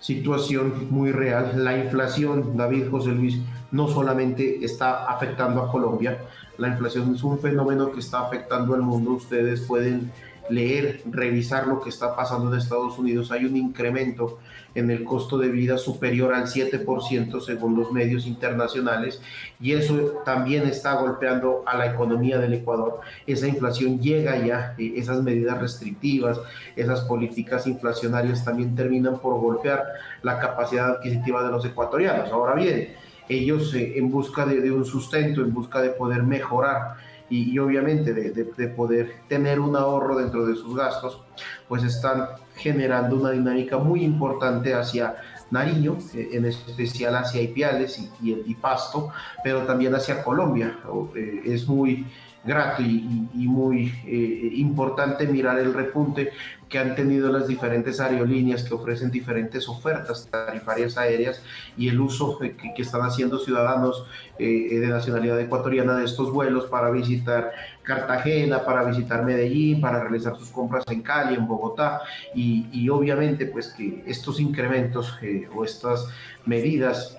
situación muy real. La inflación, David José Luis, no solamente está afectando a Colombia, la inflación es un fenómeno que está afectando al mundo. Ustedes pueden leer, revisar lo que está pasando en Estados Unidos, hay un incremento en el costo de vida superior al 7% según los medios internacionales y eso también está golpeando a la economía del Ecuador. Esa inflación llega ya, eh, esas medidas restrictivas, esas políticas inflacionarias también terminan por golpear la capacidad adquisitiva de los ecuatorianos. Ahora bien, ellos eh, en busca de, un sustento, en busca de poder mejorar y, obviamente de, de, poder tener un ahorro dentro de sus gastos, pues están generando una dinámica muy importante hacia Nariño, eh, en especial hacia Ipiales y, y, Pasto, pero también hacia Colombia. Eh, es muy grato y, muy eh, importante mirar el repunte que han tenido las diferentes aerolíneas que ofrecen diferentes ofertas tarifarias aéreas y el uso que, están haciendo ciudadanos eh, de nacionalidad ecuatoriana de estos vuelos para visitar Cartagena, para visitar Medellín, para realizar sus compras en Cali, en Bogotá. Y, obviamente pues que estos incrementos eh, o estas medidas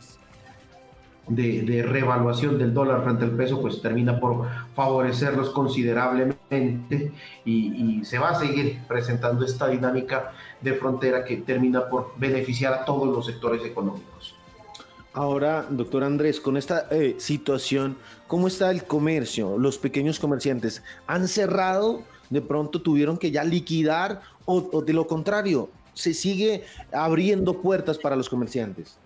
de, revaluación del dólar frente al peso, pues termina por favorecerlos considerablemente y, se va a seguir presentando esta dinámica de frontera que termina por beneficiar a todos los sectores económicos. Ahora, doctor Andrés, con esta eh, situación, ¿cómo está el comercio? ¿Los pequeños comerciantes han cerrado? ¿De pronto tuvieron que ya liquidar? o de lo contrario, se sigue abriendo puertas para los comerciantes?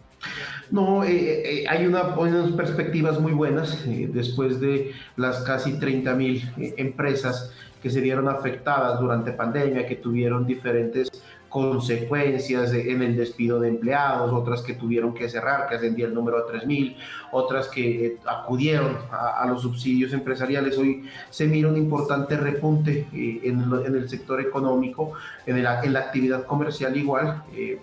No, eh, eh, hay unas perspectivas muy buenas eh, después de las casi 30 mil empresas que se vieron afectadas durante pandemia, que tuvieron diferentes consecuencias en el despido de empleados, otras que tuvieron que cerrar, que ascendía el número a 3.000, otras que eh, acudieron a, los subsidios empresariales. Hoy se mira un importante repunte eh, en, el sector económico, en, la actividad comercial igual, eh,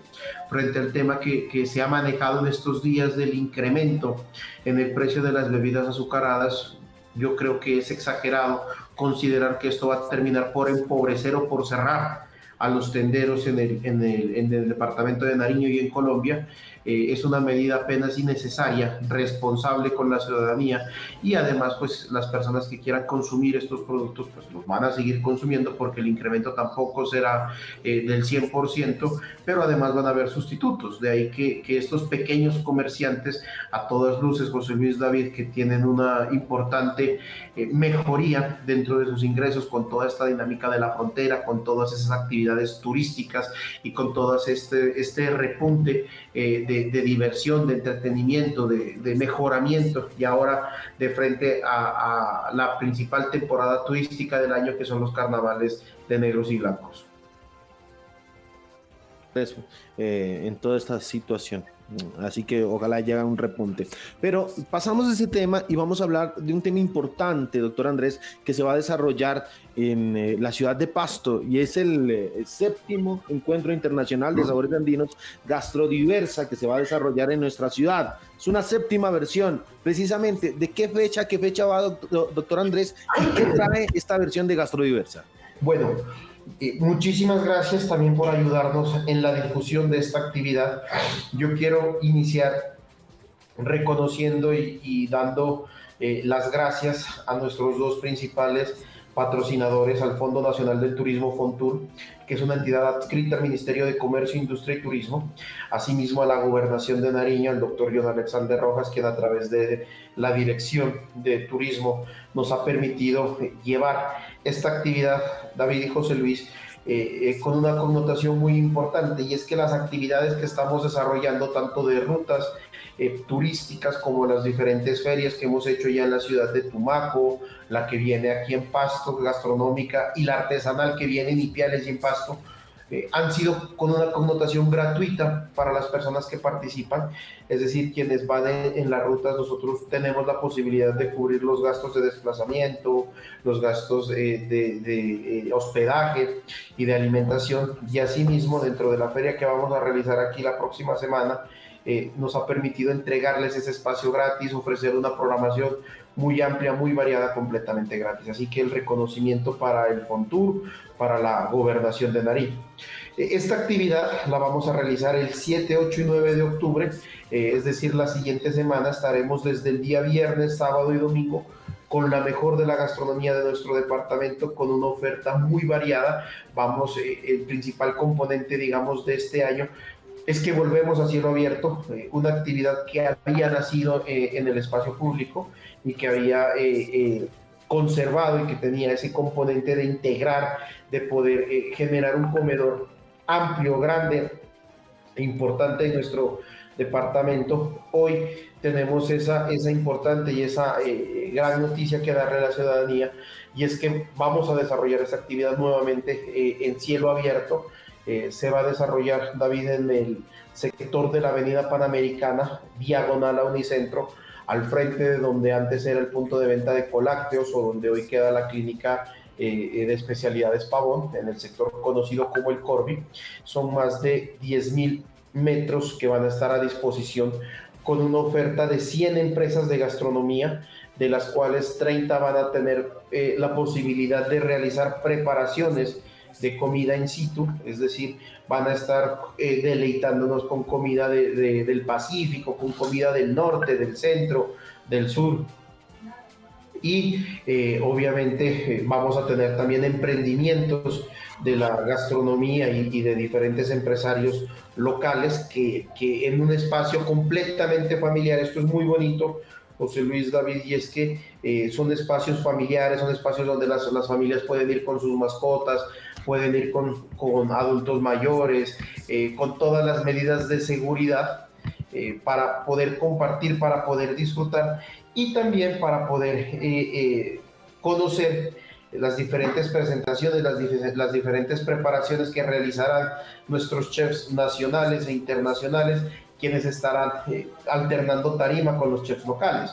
frente al tema que se ha manejado en estos días del incremento en el precio de las bebidas azucaradas. Yo creo que es exagerado considerar que esto va a terminar por empobrecer o por cerrar a los tenderos en el, en el, en el departamento de Nariño y en Colombia eh, es una medida apenas innecesaria, responsable con la ciudadanía y además pues las personas que quieran consumir estos productos pues los van a seguir consumiendo porque el incremento tampoco será eh, del 100%, pero además van a haber sustitutos, de ahí que, que estos pequeños comerciantes a todas luces, José Luis David, que tienen una importante eh, mejoría dentro de sus ingresos con toda esta dinámica de la frontera, con todas esas actividades turísticas y con todo este, este repunte de de, diversión, de entretenimiento, de, mejoramiento y ahora de frente a, la principal temporada turística del año que son los carnavales de negros y blancos. Eso, eh, en toda esta situación. Así que ojalá llegue un repunte. Pero pasamos de ese tema y vamos a hablar de un tema importante, doctor Andrés, que se va a desarrollar en eh, la ciudad de Pasto y es el, eh, séptimo encuentro internacional de sabores andinos gastrodiversa que se va a desarrollar en nuestra ciudad. Es una séptima versión. Precisamente, ¿de qué fecha, qué fecha va, doctor, Andrés? ¿Y qué trae esta versión de gastrodiversa? Bueno, muchísimas gracias también por ayudarnos en la difusión de esta actividad. Yo quiero iniciar reconociendo y, dando eh, las gracias a nuestros dos principales patrocinadores, al Fondo Nacional del Turismo Fontur, que es una entidad adscrita al Ministerio de Comercio, Industria y Turismo, asimismo a la Gobernación de Nariño, el doctor John Alexander Rojas, quien a través de la Dirección de Turismo nos ha permitido llevar esta actividad, David y José Luis, eh, eh, con una connotación muy importante y es que las actividades que estamos desarrollando, tanto de rutas eh, turísticas como las diferentes ferias que hemos hecho ya en la ciudad de Tumaco, la que viene aquí en Pasto, gastronómica, y la artesanal que viene en Ipiales y en Pasto, eh, han sido con una connotación gratuita para las personas que participan, es decir, quienes van en, las rutas, nosotros tenemos la posibilidad de cubrir los gastos de desplazamiento, los gastos eh, de, hospedaje y de alimentación, y asimismo dentro de la feria que vamos a realizar aquí la próxima semana, eh, nos ha permitido entregarles ese espacio gratis, ofrecer una programación muy amplia, muy variada, completamente gratis. Así que el reconocimiento para el Fontur, para la gobernación de Nariño. Eh, esta actividad la vamos a realizar el 7, 8 y 9 de octubre, eh, es decir, la siguiente semana estaremos desde el día viernes, sábado y domingo con la mejor de la gastronomía de nuestro departamento, con una oferta muy variada. Vamos, eh, el principal componente, digamos, de este año es que volvemos a cielo abierto, eh, una actividad que había nacido eh, en el espacio público y que había conservado y que tenía ese componente de integrar, de poder generar un comedor amplio, grande e importante en nuestro departamento. Hoy tenemos esa, esa importante y esa eh, gran noticia que darle a la ciudadanía y es que vamos a desarrollar esa actividad nuevamente eh, en cielo abierto. Eh, se va a desarrollar, David, en el sector de la Avenida Panamericana, diagonal a Unicentro, al frente de donde antes era el punto de venta de colácteos o donde hoy queda la clínica de especialidades Pavón, en el sector conocido como el Corby. Son más de 10.000 metros que van a estar a disposición con una oferta de 100 empresas de gastronomía, de las cuales 30 van a tener eh, la posibilidad de realizar preparaciones de comida in situ, es decir, van a estar eh, deleitándonos con comida del Pacífico, con comida del norte, del centro, del sur. Y eh, obviamente vamos a tener también emprendimientos de la gastronomía y, de diferentes empresarios locales que, que, en un espacio completamente familiar, esto es muy bonito, José Luis David, y es que eh, son espacios familiares, son espacios donde las, familias pueden ir con sus mascotas, pueden ir con, con adultos mayores, eh, con todas las medidas de seguridad eh, para poder compartir, para poder disfrutar y también para poder conocer las diferentes presentaciones, las, las diferentes preparaciones que realizarán nuestros chefs nacionales e internacionales quienes estarán eh, alternando tarima con los chefs locales.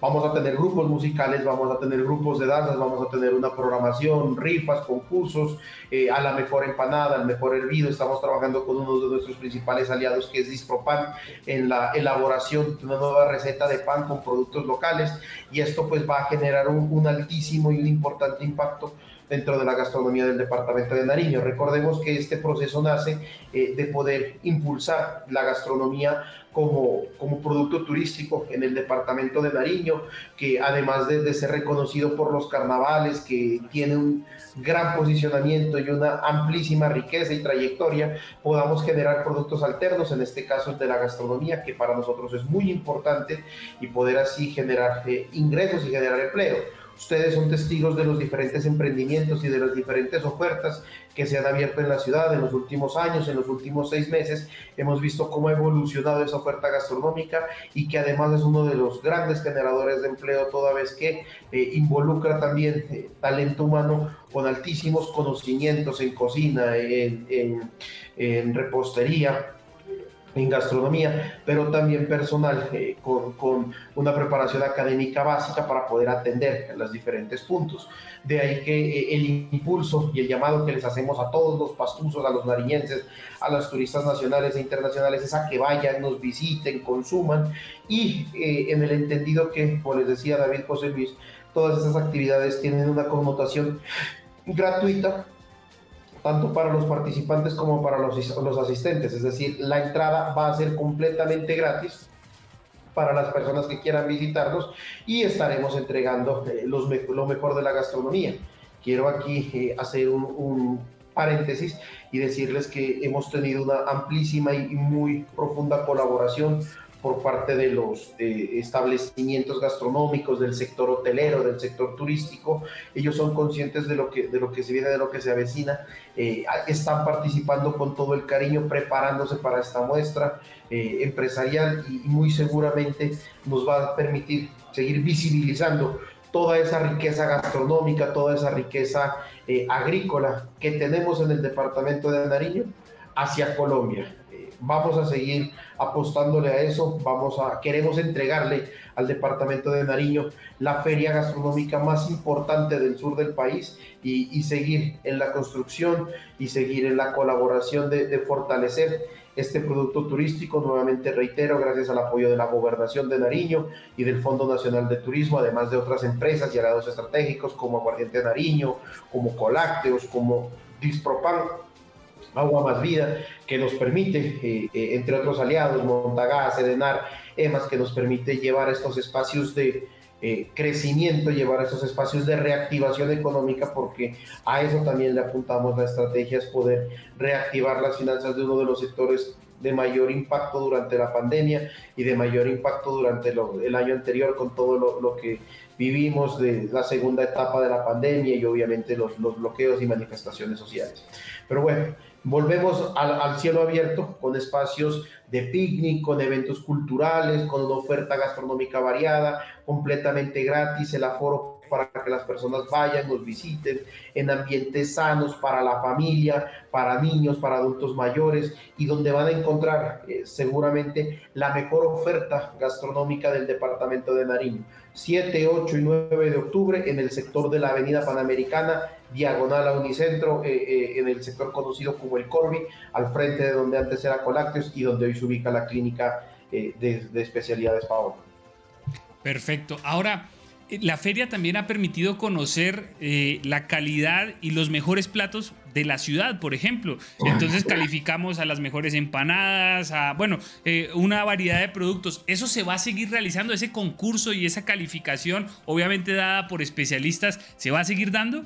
Vamos a tener grupos musicales, vamos a tener grupos de danzas, vamos a tener una programación, rifas, concursos, eh, a la mejor empanada, al mejor hervido. Estamos trabajando con uno de nuestros principales aliados que es Dispropan en la elaboración de una nueva receta de pan con productos locales y esto pues va a generar un, un altísimo y un importante impacto dentro de la gastronomía del departamento de Nariño. Recordemos que este proceso nace eh, de poder impulsar la gastronomía como, como producto turístico en el departamento de Nariño, que además de, de, ser reconocido por los carnavales, que tiene un gran posicionamiento y una amplísima riqueza y trayectoria, podamos generar productos alternos, en este caso de la gastronomía, que para nosotros es muy importante, y poder así generar eh, ingresos y generar empleo. Ustedes son testigos de los diferentes emprendimientos y de las diferentes ofertas que se han abierto en la ciudad en los últimos años, en los últimos seis meses. Hemos visto cómo ha evolucionado esa oferta gastronómica y que además es uno de los grandes generadores de empleo, toda vez que eh, involucra también eh, talento humano con altísimos conocimientos en cocina, en, repostería, en gastronomía, pero también personal, eh, con, con, una preparación académica básica para poder atender los diferentes puntos. De ahí que eh, el impulso y el llamado que les hacemos a todos los pastuzos, a los nariñenses, a los turistas nacionales e internacionales, es a que vayan, nos visiten, consuman y eh, en el entendido que, como les decía David José Luis, todas esas actividades tienen una connotación gratuita tanto para los participantes como para los, los asistentes. Es decir, la entrada va a ser completamente gratis para las personas que quieran visitarnos y estaremos entregando eh, los, lo mejor de la gastronomía. Quiero aquí eh, hacer un, un, paréntesis y decirles que hemos tenido una amplísima y muy profunda colaboración por parte de los eh, establecimientos gastronómicos, del sector hotelero, del sector turístico. Ellos son conscientes de lo que, de lo que se viene, de lo que se avecina. Eh, están participando con todo el cariño, preparándose para esta muestra eh, empresarial y, muy seguramente nos va a permitir seguir visibilizando toda esa riqueza gastronómica, toda esa riqueza agrícola que tenemos en el departamento de Nariño hacia Colombia vamos a seguir apostándole a eso, vamos a, queremos entregarle al departamento de Nariño la feria gastronómica más importante del sur del país y, seguir en la construcción y seguir en la colaboración de, de, fortalecer este producto turístico, nuevamente reitero, gracias al apoyo de la Gobernación de Nariño y del Fondo Nacional de Turismo, además de otras empresas y aliados estratégicos como Aguardiente Nariño, como Colácteos, como Dispropan, Agua Más Vida, que nos permite, eh, eh, entre otros aliados, Montagás, Edenar, EMAS, que nos permite llevar estos espacios de eh, crecimiento, llevar a esos espacios de reactivación económica, porque a eso también le apuntamos la estrategia, es poder reactivar las finanzas de uno de los sectores de mayor impacto durante la pandemia y de mayor impacto durante el año anterior con todo lo, que vivimos de la segunda etapa de la pandemia y obviamente los, los bloqueos y manifestaciones sociales. Pero bueno, volvemos al, cielo abierto con espacios de picnic, con eventos culturales, con una oferta gastronómica variada, completamente gratis, el aforo para que las personas vayan, nos visiten en ambientes sanos para la familia, para niños, para adultos mayores y donde van a encontrar eh, seguramente la mejor oferta gastronómica del departamento de Nariño. 7, 8 y 9 de octubre en el sector de la Avenida Panamericana, diagonal a Unicentro, eh, eh, en el sector conocido como el Corby, al frente de donde antes era Colácteos y donde hoy se ubica la clínica de, de especialidades Paola. Perfecto. Ahora, la feria también ha permitido conocer eh, la calidad y los mejores platos de la ciudad, por ejemplo. Entonces calificamos a las mejores empanadas, a, bueno, eh, una variedad de productos. ¿Eso se va a seguir realizando? ¿Ese concurso y esa calificación, obviamente dada por especialistas, se va a seguir dando?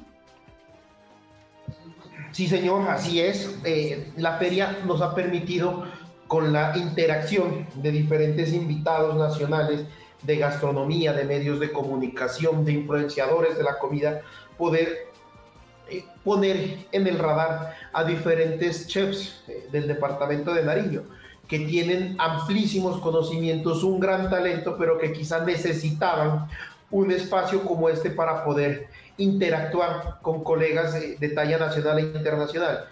Sí, señor, así es. Eh, la feria nos ha permitido, con la interacción de diferentes invitados nacionales, de gastronomía, de medios de comunicación, de influenciadores de la comida, poder poner en el radar a diferentes chefs eh, del departamento de Nariño que tienen amplísimos conocimientos, un gran talento, pero que quizás necesitaban un espacio como este para poder interactuar con colegas de talla nacional e internacional.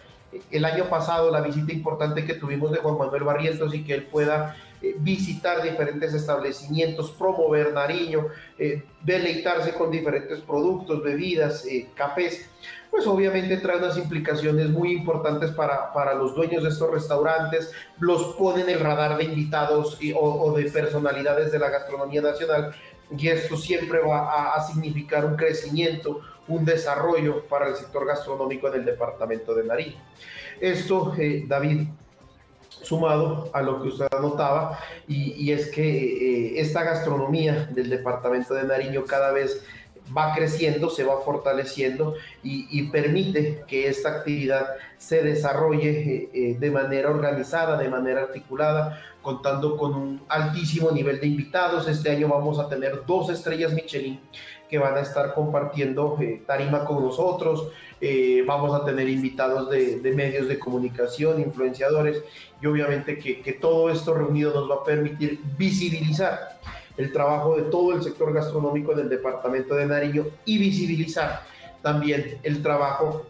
El año pasado, la visita importante que tuvimos de Juan Manuel Barrientos y que él pueda eh, visitar diferentes establecimientos, promover Nariño, eh, deleitarse con diferentes productos, bebidas, eh, cafés, pues obviamente trae unas implicaciones muy importantes para, para, los dueños de estos restaurantes, los pone en el radar de invitados o, de personalidades de la gastronomía nacional y esto siempre va a, a significar un crecimiento, un desarrollo para el sector gastronómico en el departamento de Nariño. Esto, David, sumado a lo que usted anotaba, y, es que eh, esta gastronomía del departamento de Nariño cada vez va creciendo, se va fortaleciendo y, permite que esta actividad se desarrolle eh, eh, de manera organizada, de manera articulada, contando con un altísimo nivel de invitados. Este año vamos a tener dos estrellas Michelin que van a estar compartiendo tarima con nosotros. vamos a tener invitados de, medios de comunicación, influenciadores y obviamente que, que todo esto reunido nos va a permitir visibilizar el trabajo de todo el sector gastronómico del departamento de Nariño y visibilizar también el trabajo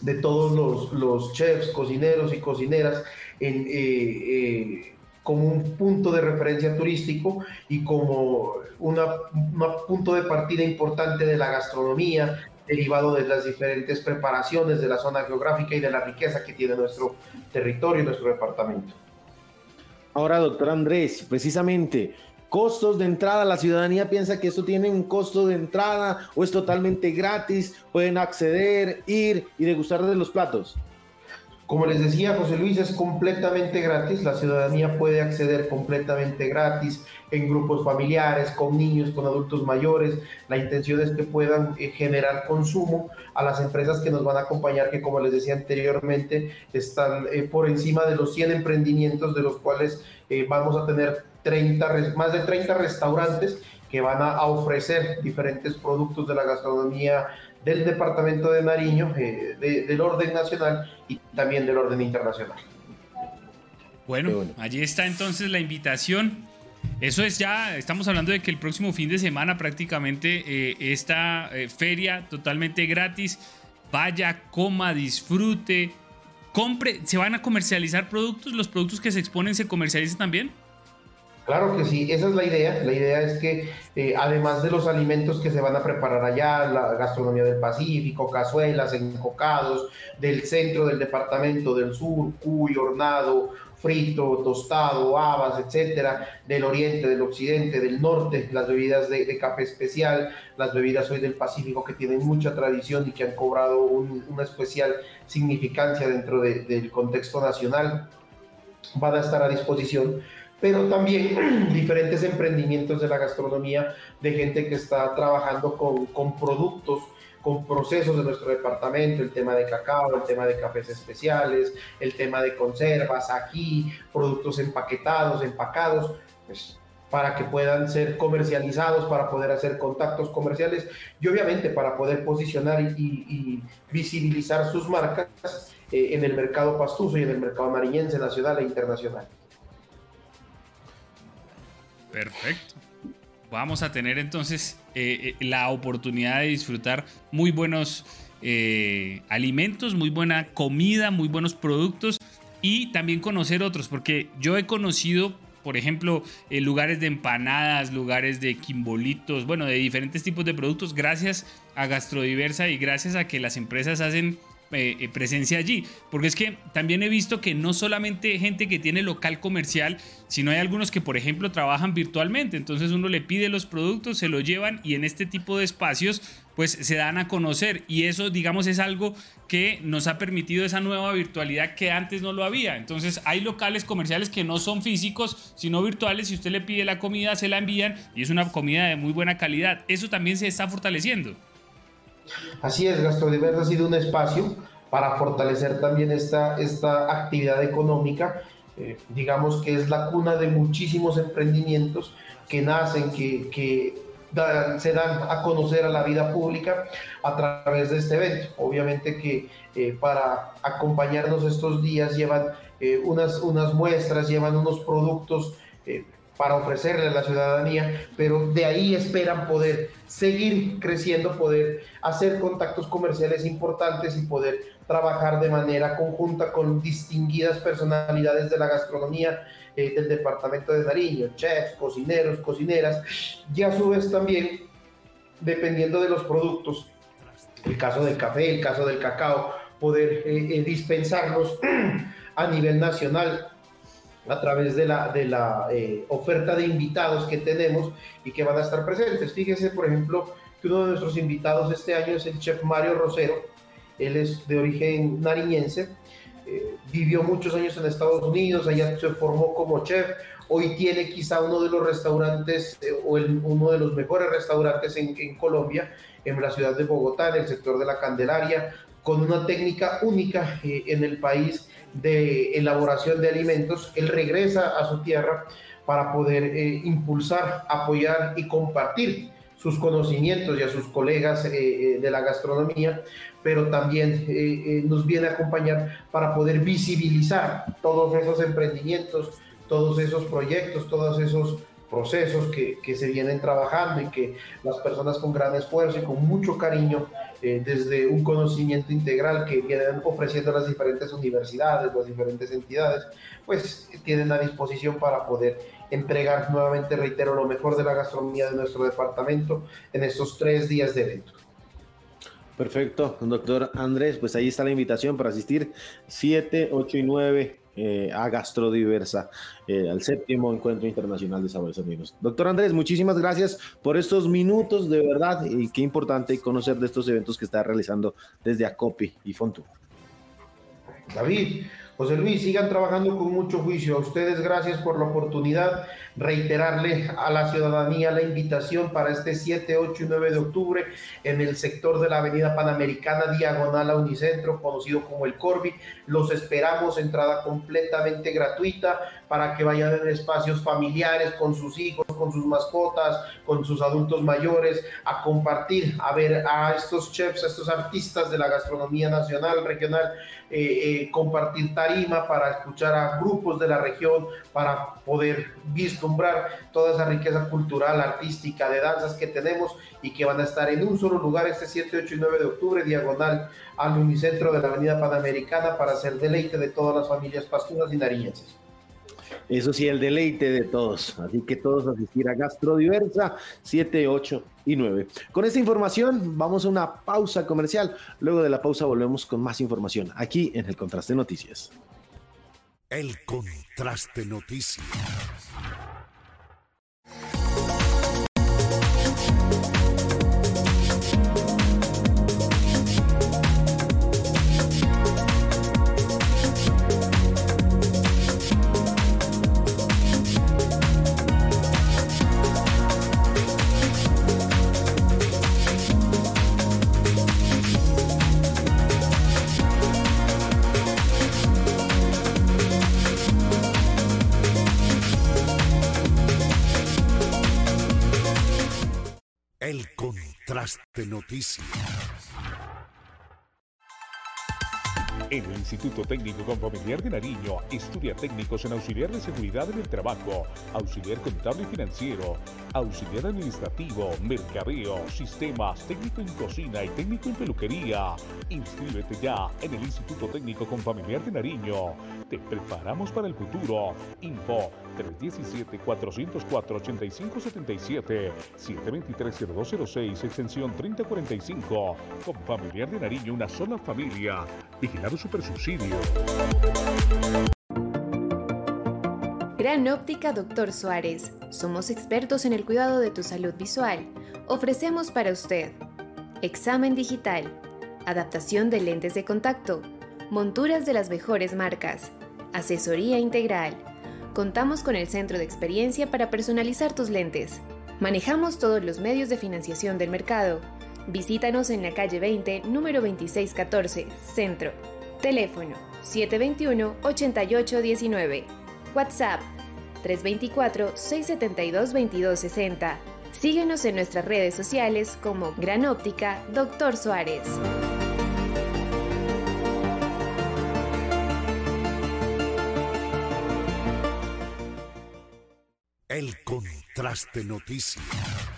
de todos los, los chefs, cocineros y cocineras en, eh, eh, como un punto de referencia turístico y como un punto de partida importante de la gastronomía, derivado de las diferentes preparaciones de la zona geográfica y de la riqueza que tiene nuestro territorio y nuestro departamento. Ahora, doctor Andrés, precisamente, costos de entrada, la ciudadanía piensa que esto tiene un costo de entrada o es totalmente gratis, pueden acceder, ir y degustar de los platos. Como les decía José Luis, es completamente gratis, la ciudadanía puede acceder completamente gratis en grupos familiares, con niños, con adultos mayores. La intención es que puedan eh, generar consumo a las empresas que nos van a acompañar, que como les decía anteriormente, están eh, por encima de los 100 emprendimientos, de los cuales eh, vamos a tener 30, más de 30 restaurantes que van a ofrecer diferentes productos de la gastronomía del departamento de Nariño, eh, del orden nacional y también del orden internacional. Bueno, allí está entonces la invitación. Eso es ya, estamos hablando de que el próximo fin de semana prácticamente eh, esta eh, feria totalmente gratis. Vaya, coma, disfrute, compre. ¿Se van a comercializar productos? ¿Los productos que se exponen se comercializan también? Claro que sí, esa es la idea. La idea es que eh, además de los alimentos que se van a preparar allá, la gastronomía del Pacífico, cazuelas, encocados, del centro del departamento, del sur, cuy, hornado, frito, tostado, habas, etcétera, del oriente, del occidente, del norte, las bebidas de, café especial, las bebidas hoy del Pacífico que tienen mucha tradición y que han cobrado una especial significancia dentro del contexto nacional, van a estar a disposición pero también [CLEARS THROAT] diferentes emprendimientos de la gastronomía, de gente que está trabajando con, con productos con procesos de nuestro departamento, el tema de cacao, el tema de cafés especiales, el tema de conservas, aquí, productos empaquetados, empacados, pues para que puedan ser comercializados, para poder hacer contactos comerciales y obviamente para poder posicionar y, visibilizar sus marcas eh, en el mercado pastuso y en el mercado mariñense nacional e internacional. Perfecto. Vamos a tener entonces eh, eh, la oportunidad de disfrutar muy buenos alimentos, muy buena comida, muy buenos productos y también conocer otros, porque yo he conocido por ejemplo, eh, lugares de empanadas, lugares de quimbolitos, bueno, de diferentes tipos de productos, gracias a Gastrodiversa y gracias a que las empresas hacen eh, eh, presencia allí. Porque es que también he visto que no solamente gente que tiene local comercial, sino hay algunos que, por ejemplo, trabajan virtualmente. Entonces uno le pide los productos, se los llevan y en este tipo de espacios pues se dan a conocer y eso digamos es algo que nos ha permitido esa nueva virtualidad que antes no lo había. Entonces hay locales comerciales que no son físicos sino virtuales. Si usted le pide la comida se la envían y es una comida de muy buena calidad. Eso también se está fortaleciendo. Así es, Gastrodiverso ha sido un espacio para fortalecer también esta, esta actividad económica. Eh, digamos que es la cuna de muchísimos emprendimientos que nacen, que, se dan a conocer a la vida pública a través de este evento. Obviamente que eh, para acompañarnos estos días llevan eh, unas, unas muestras, llevan unos productos para ofrecerle a la ciudadanía, pero de ahí esperan poder seguir creciendo, poder hacer contactos comerciales importantes y poder trabajar de manera conjunta con distinguidas personalidades de la gastronomía eh, del departamento de Nariño, chefs, cocineros, cocineras, y a su vez también, dependiendo de los productos, el caso del café, el caso del cacao, poder eh, eh, dispensarlos [CLEARS THROAT] a nivel nacional a través de la, de la oferta de invitados que tenemos y que van a estar presentes. Fíjese, por ejemplo, que uno de nuestros invitados este año es el chef Mario Rosero, él es de origen nariñense, eh, vivió muchos años en Estados Unidos, allá se formó como chef, hoy tiene quizá uno de los restaurantes eh, o uno de los mejores restaurantes en, Colombia, en la ciudad de Bogotá, en el sector de la Candelaria, con una técnica única eh, en el país de elaboración de alimentos. Él regresa a su tierra para poder impulsar, apoyar y compartir sus conocimientos y a sus colegas de la gastronomía pero también eh, eh, nos viene a acompañar para poder visibilizar todos esos emprendimientos, todos esos proyectos, todos esos procesos que, que, se vienen trabajando y que las personas con gran esfuerzo y con mucho cariño, eh, desde un conocimiento integral que vienen ofreciendo las diferentes universidades, las diferentes entidades, pues tienen a disposición para poder entregar nuevamente, reitero, lo mejor de la gastronomía de nuestro departamento en estos tres días de evento. Perfecto, doctor Andrés, pues ahí está la invitación para asistir 7, 8 y 9 eh, a Gastrodiversa, eh, al séptimo encuentro internacional de sabores amigos. Doctor Andrés, muchísimas gracias por estos minutos, de verdad, y qué importante conocer de estos eventos que está realizando desde Acopi y Fontu. David, José Luis, sigan trabajando con mucho juicio. A ustedes gracias por la oportunidad reiterarle a la ciudadanía la invitación para este 7, 8 y 9 de octubre en el sector de la Avenida Panamericana, diagonal a Unicentro, conocido como el Corbi. Los esperamos, entrada completamente gratuita para que vayan en espacios familiares con sus hijos, con sus mascotas, con sus adultos mayores, a compartir, a ver a estos chefs, a estos artistas de la gastronomía nacional, regional, eh, eh, compartir tarima para escuchar a grupos de la región, para poder visto toda esa riqueza cultural, artística, de danzas que tenemos y que van a estar en un solo lugar este 7, 8 y 9 de octubre, diagonal al unicentro de la Avenida Panamericana para hacer deleite de todas las familias pasturas y nariñenses. Eso sí, el deleite de todos. Así que todos asistir a Gastrodiversa 7, 8 y 9. Con esta información vamos a una pausa comercial. Luego de la pausa volvemos con más información aquí en el Contraste Noticias. El Contraste Noticias. En el Instituto Técnico Confamiliar de Nariño estudia técnicos en auxiliar de seguridad en el trabajo, auxiliar contable y financiero, auxiliar administrativo, mercadeo, sistemas, técnico en cocina y técnico en peluquería. Inscríbete ya en el Instituto Técnico Confamiliar de Nariño. Te preparamos para el futuro. Info 317-404-8577, 723-0206, extensión 3045. Confamiliar de Nariño, una sola familia. Vigilado Super Subsidio. Gran Óptica Doctor Suárez. Somos expertos en el cuidado de tu salud visual. Ofrecemos para usted examen digital, adaptación de lentes de contacto, monturas de las mejores marcas, asesoría integral. Contamos con el centro de experiencia para personalizar tus lentes. Manejamos todos los medios de financiación del mercado. Visítanos en la calle 20, número 2614, Centro. Teléfono 721-8819. WhatsApp 324-672-2260. Síguenos en nuestras redes sociales como Gran Óptica Doctor Suárez. El Contraste Noticias.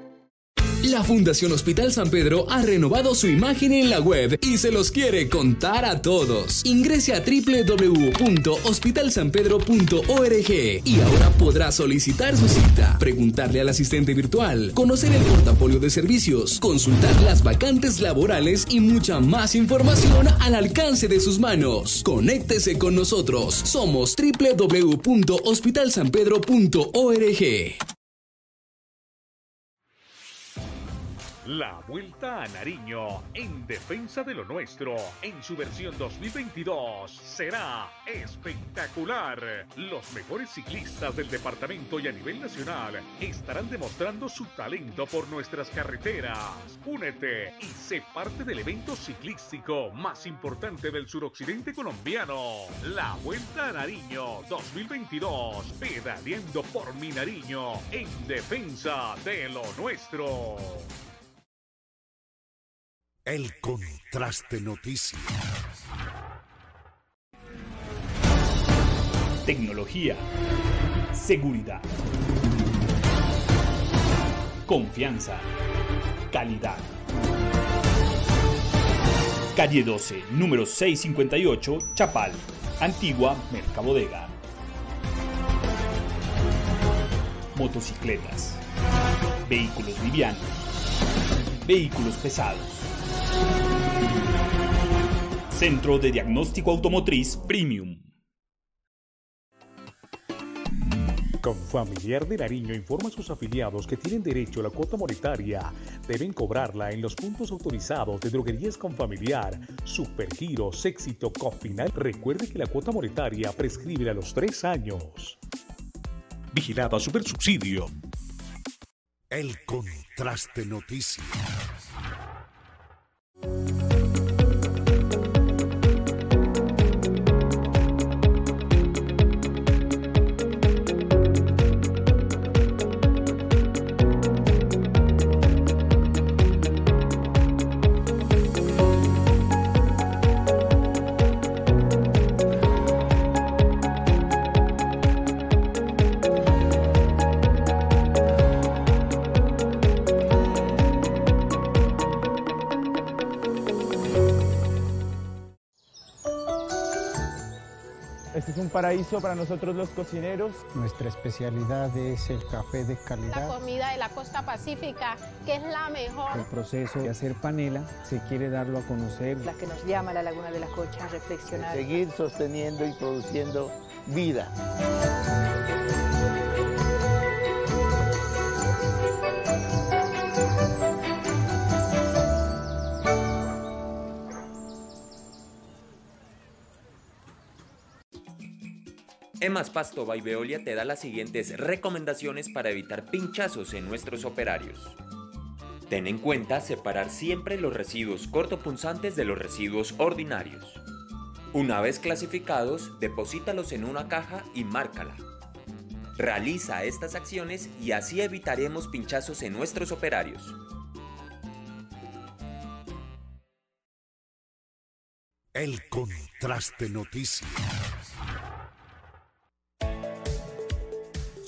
La Fundación Hospital San Pedro ha renovado su imagen en la web y se los quiere contar a todos. Ingrese a www.hospitalsanpedro.org y ahora podrá solicitar su cita, preguntarle al asistente virtual, conocer el portafolio de servicios, consultar las vacantes laborales y mucha más información al alcance de sus manos. Conéctese con nosotros. Somos www.hospitalsanpedro.org. La Vuelta a Nariño en defensa de lo nuestro en su versión 2022 será espectacular. Los mejores ciclistas del departamento y a nivel nacional estarán demostrando su talento por nuestras carreteras. Únete y sé parte del evento ciclístico más importante del suroccidente colombiano. La Vuelta a Nariño 2022 pedaleando por mi Nariño en defensa de lo nuestro. El Contraste Noticias. Tecnología. Seguridad. Confianza. Calidad. Calle 12, número 658, Chapal. Antigua Mercabodega. Motocicletas. Vehículos livianos. Vehículos pesados. Centro de Diagnóstico Automotriz Premium. Confamiliar de Nariño informa a sus afiliados que tienen derecho a la cuota monetaria. Deben cobrarla en los puntos autorizados de droguerías Confamiliar, Supergiros, Éxito, Cofinal. Recuerde que la cuota monetaria prescribe a los tres años. Vigilado a Supersubsidio. El Contraste Noticias. Paraíso para nosotros los cocineros. Nuestra especialidad es el café de La calidad. comida de la costa pacífica, que es la mejor. El proceso de hacer panela se quiere darlo a conocer. La que nos llama a la Laguna de las Cochas a reflexionar. Seguir sosteniendo y produciendo vida. Emas Pasto by Veolia te da las siguientes recomendaciones para evitar pinchazos en nuestros operarios. Ten en cuenta separar siempre los residuos cortopunzantes de los residuos ordinarios. Una vez clasificados, deposítalos en una caja y márcala. Realiza estas acciones y así evitaremos pinchazos en nuestros operarios. El Contraste Noticias.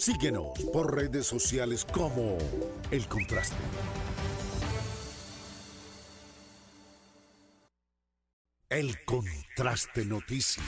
Síguenos por redes sociales como El Contraste. El Contraste Noticias.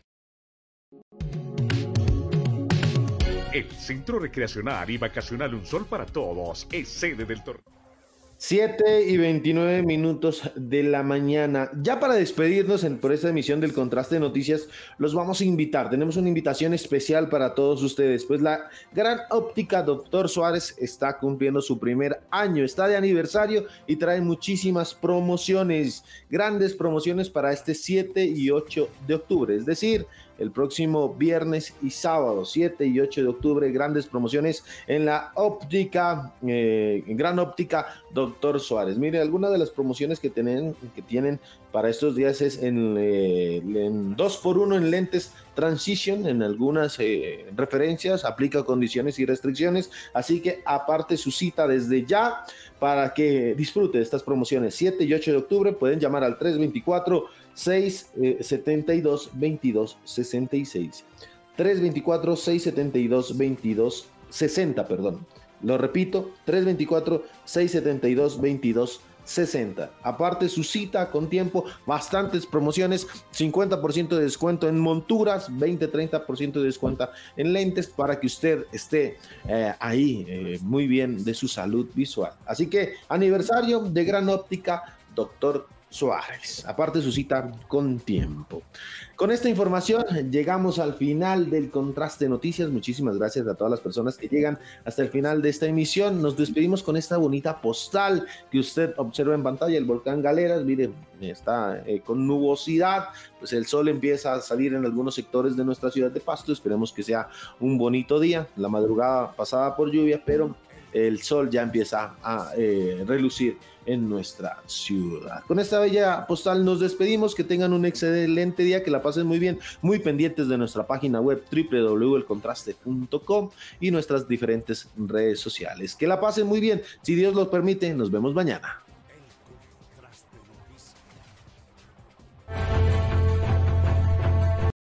El Centro Recreacional y Vacacional Un Sol para Todos es sede del torneo. 7 y 29 minutos de la mañana. Ya para despedirnos por esta emisión del Contraste de Noticias, los vamos a invitar. Tenemos una invitación especial para todos ustedes. Pues la gran óptica Doctor Suárez está cumpliendo su primer año, está de aniversario y trae muchísimas promociones, grandes promociones para este 7 y 8 de octubre. Es decir, el próximo viernes y sábado, 7 y 8 de octubre, grandes promociones en la óptica, eh, gran óptica Doctor Suárez. Mire, algunas de las promociones que tienen, que tienen para estos días es en, eh, por uno en lentes Transition, en algunas eh, referencias, aplica condiciones y restricciones, así que aparte su cita desde ya para que disfrute de estas promociones 7 y 8 de octubre, pueden llamar al 324 672 22 66 324 672 22 60, perdón. Lo repito, 324 672 22 60. Aparte su cita con tiempo, bastantes promociones, 50% de descuento en monturas, 20-30% de descuento en lentes para que usted esté eh, ahí eh, muy bien de su salud visual. Así que aniversario de Gran Óptica, doctor Suárez. Aparte su cita con tiempo. Con esta información llegamos al final del contraste de noticias. Muchísimas gracias a todas las personas que llegan hasta el final de esta emisión. Nos despedimos con esta bonita postal que usted observa en pantalla, el volcán Galeras. Mire, está eh, con nubosidad, pues el sol empieza a salir en algunos sectores de nuestra ciudad de Pasto. Esperemos que sea un bonito día. La madrugada pasada por lluvia, pero el sol ya empieza a eh, relucir en nuestra ciudad. Con esta bella postal nos despedimos, que tengan un excelente día, que la pasen muy bien, muy pendientes de nuestra página web www.elcontraste.com y nuestras diferentes redes sociales. Que la pasen muy bien, si Dios lo permite, nos vemos mañana.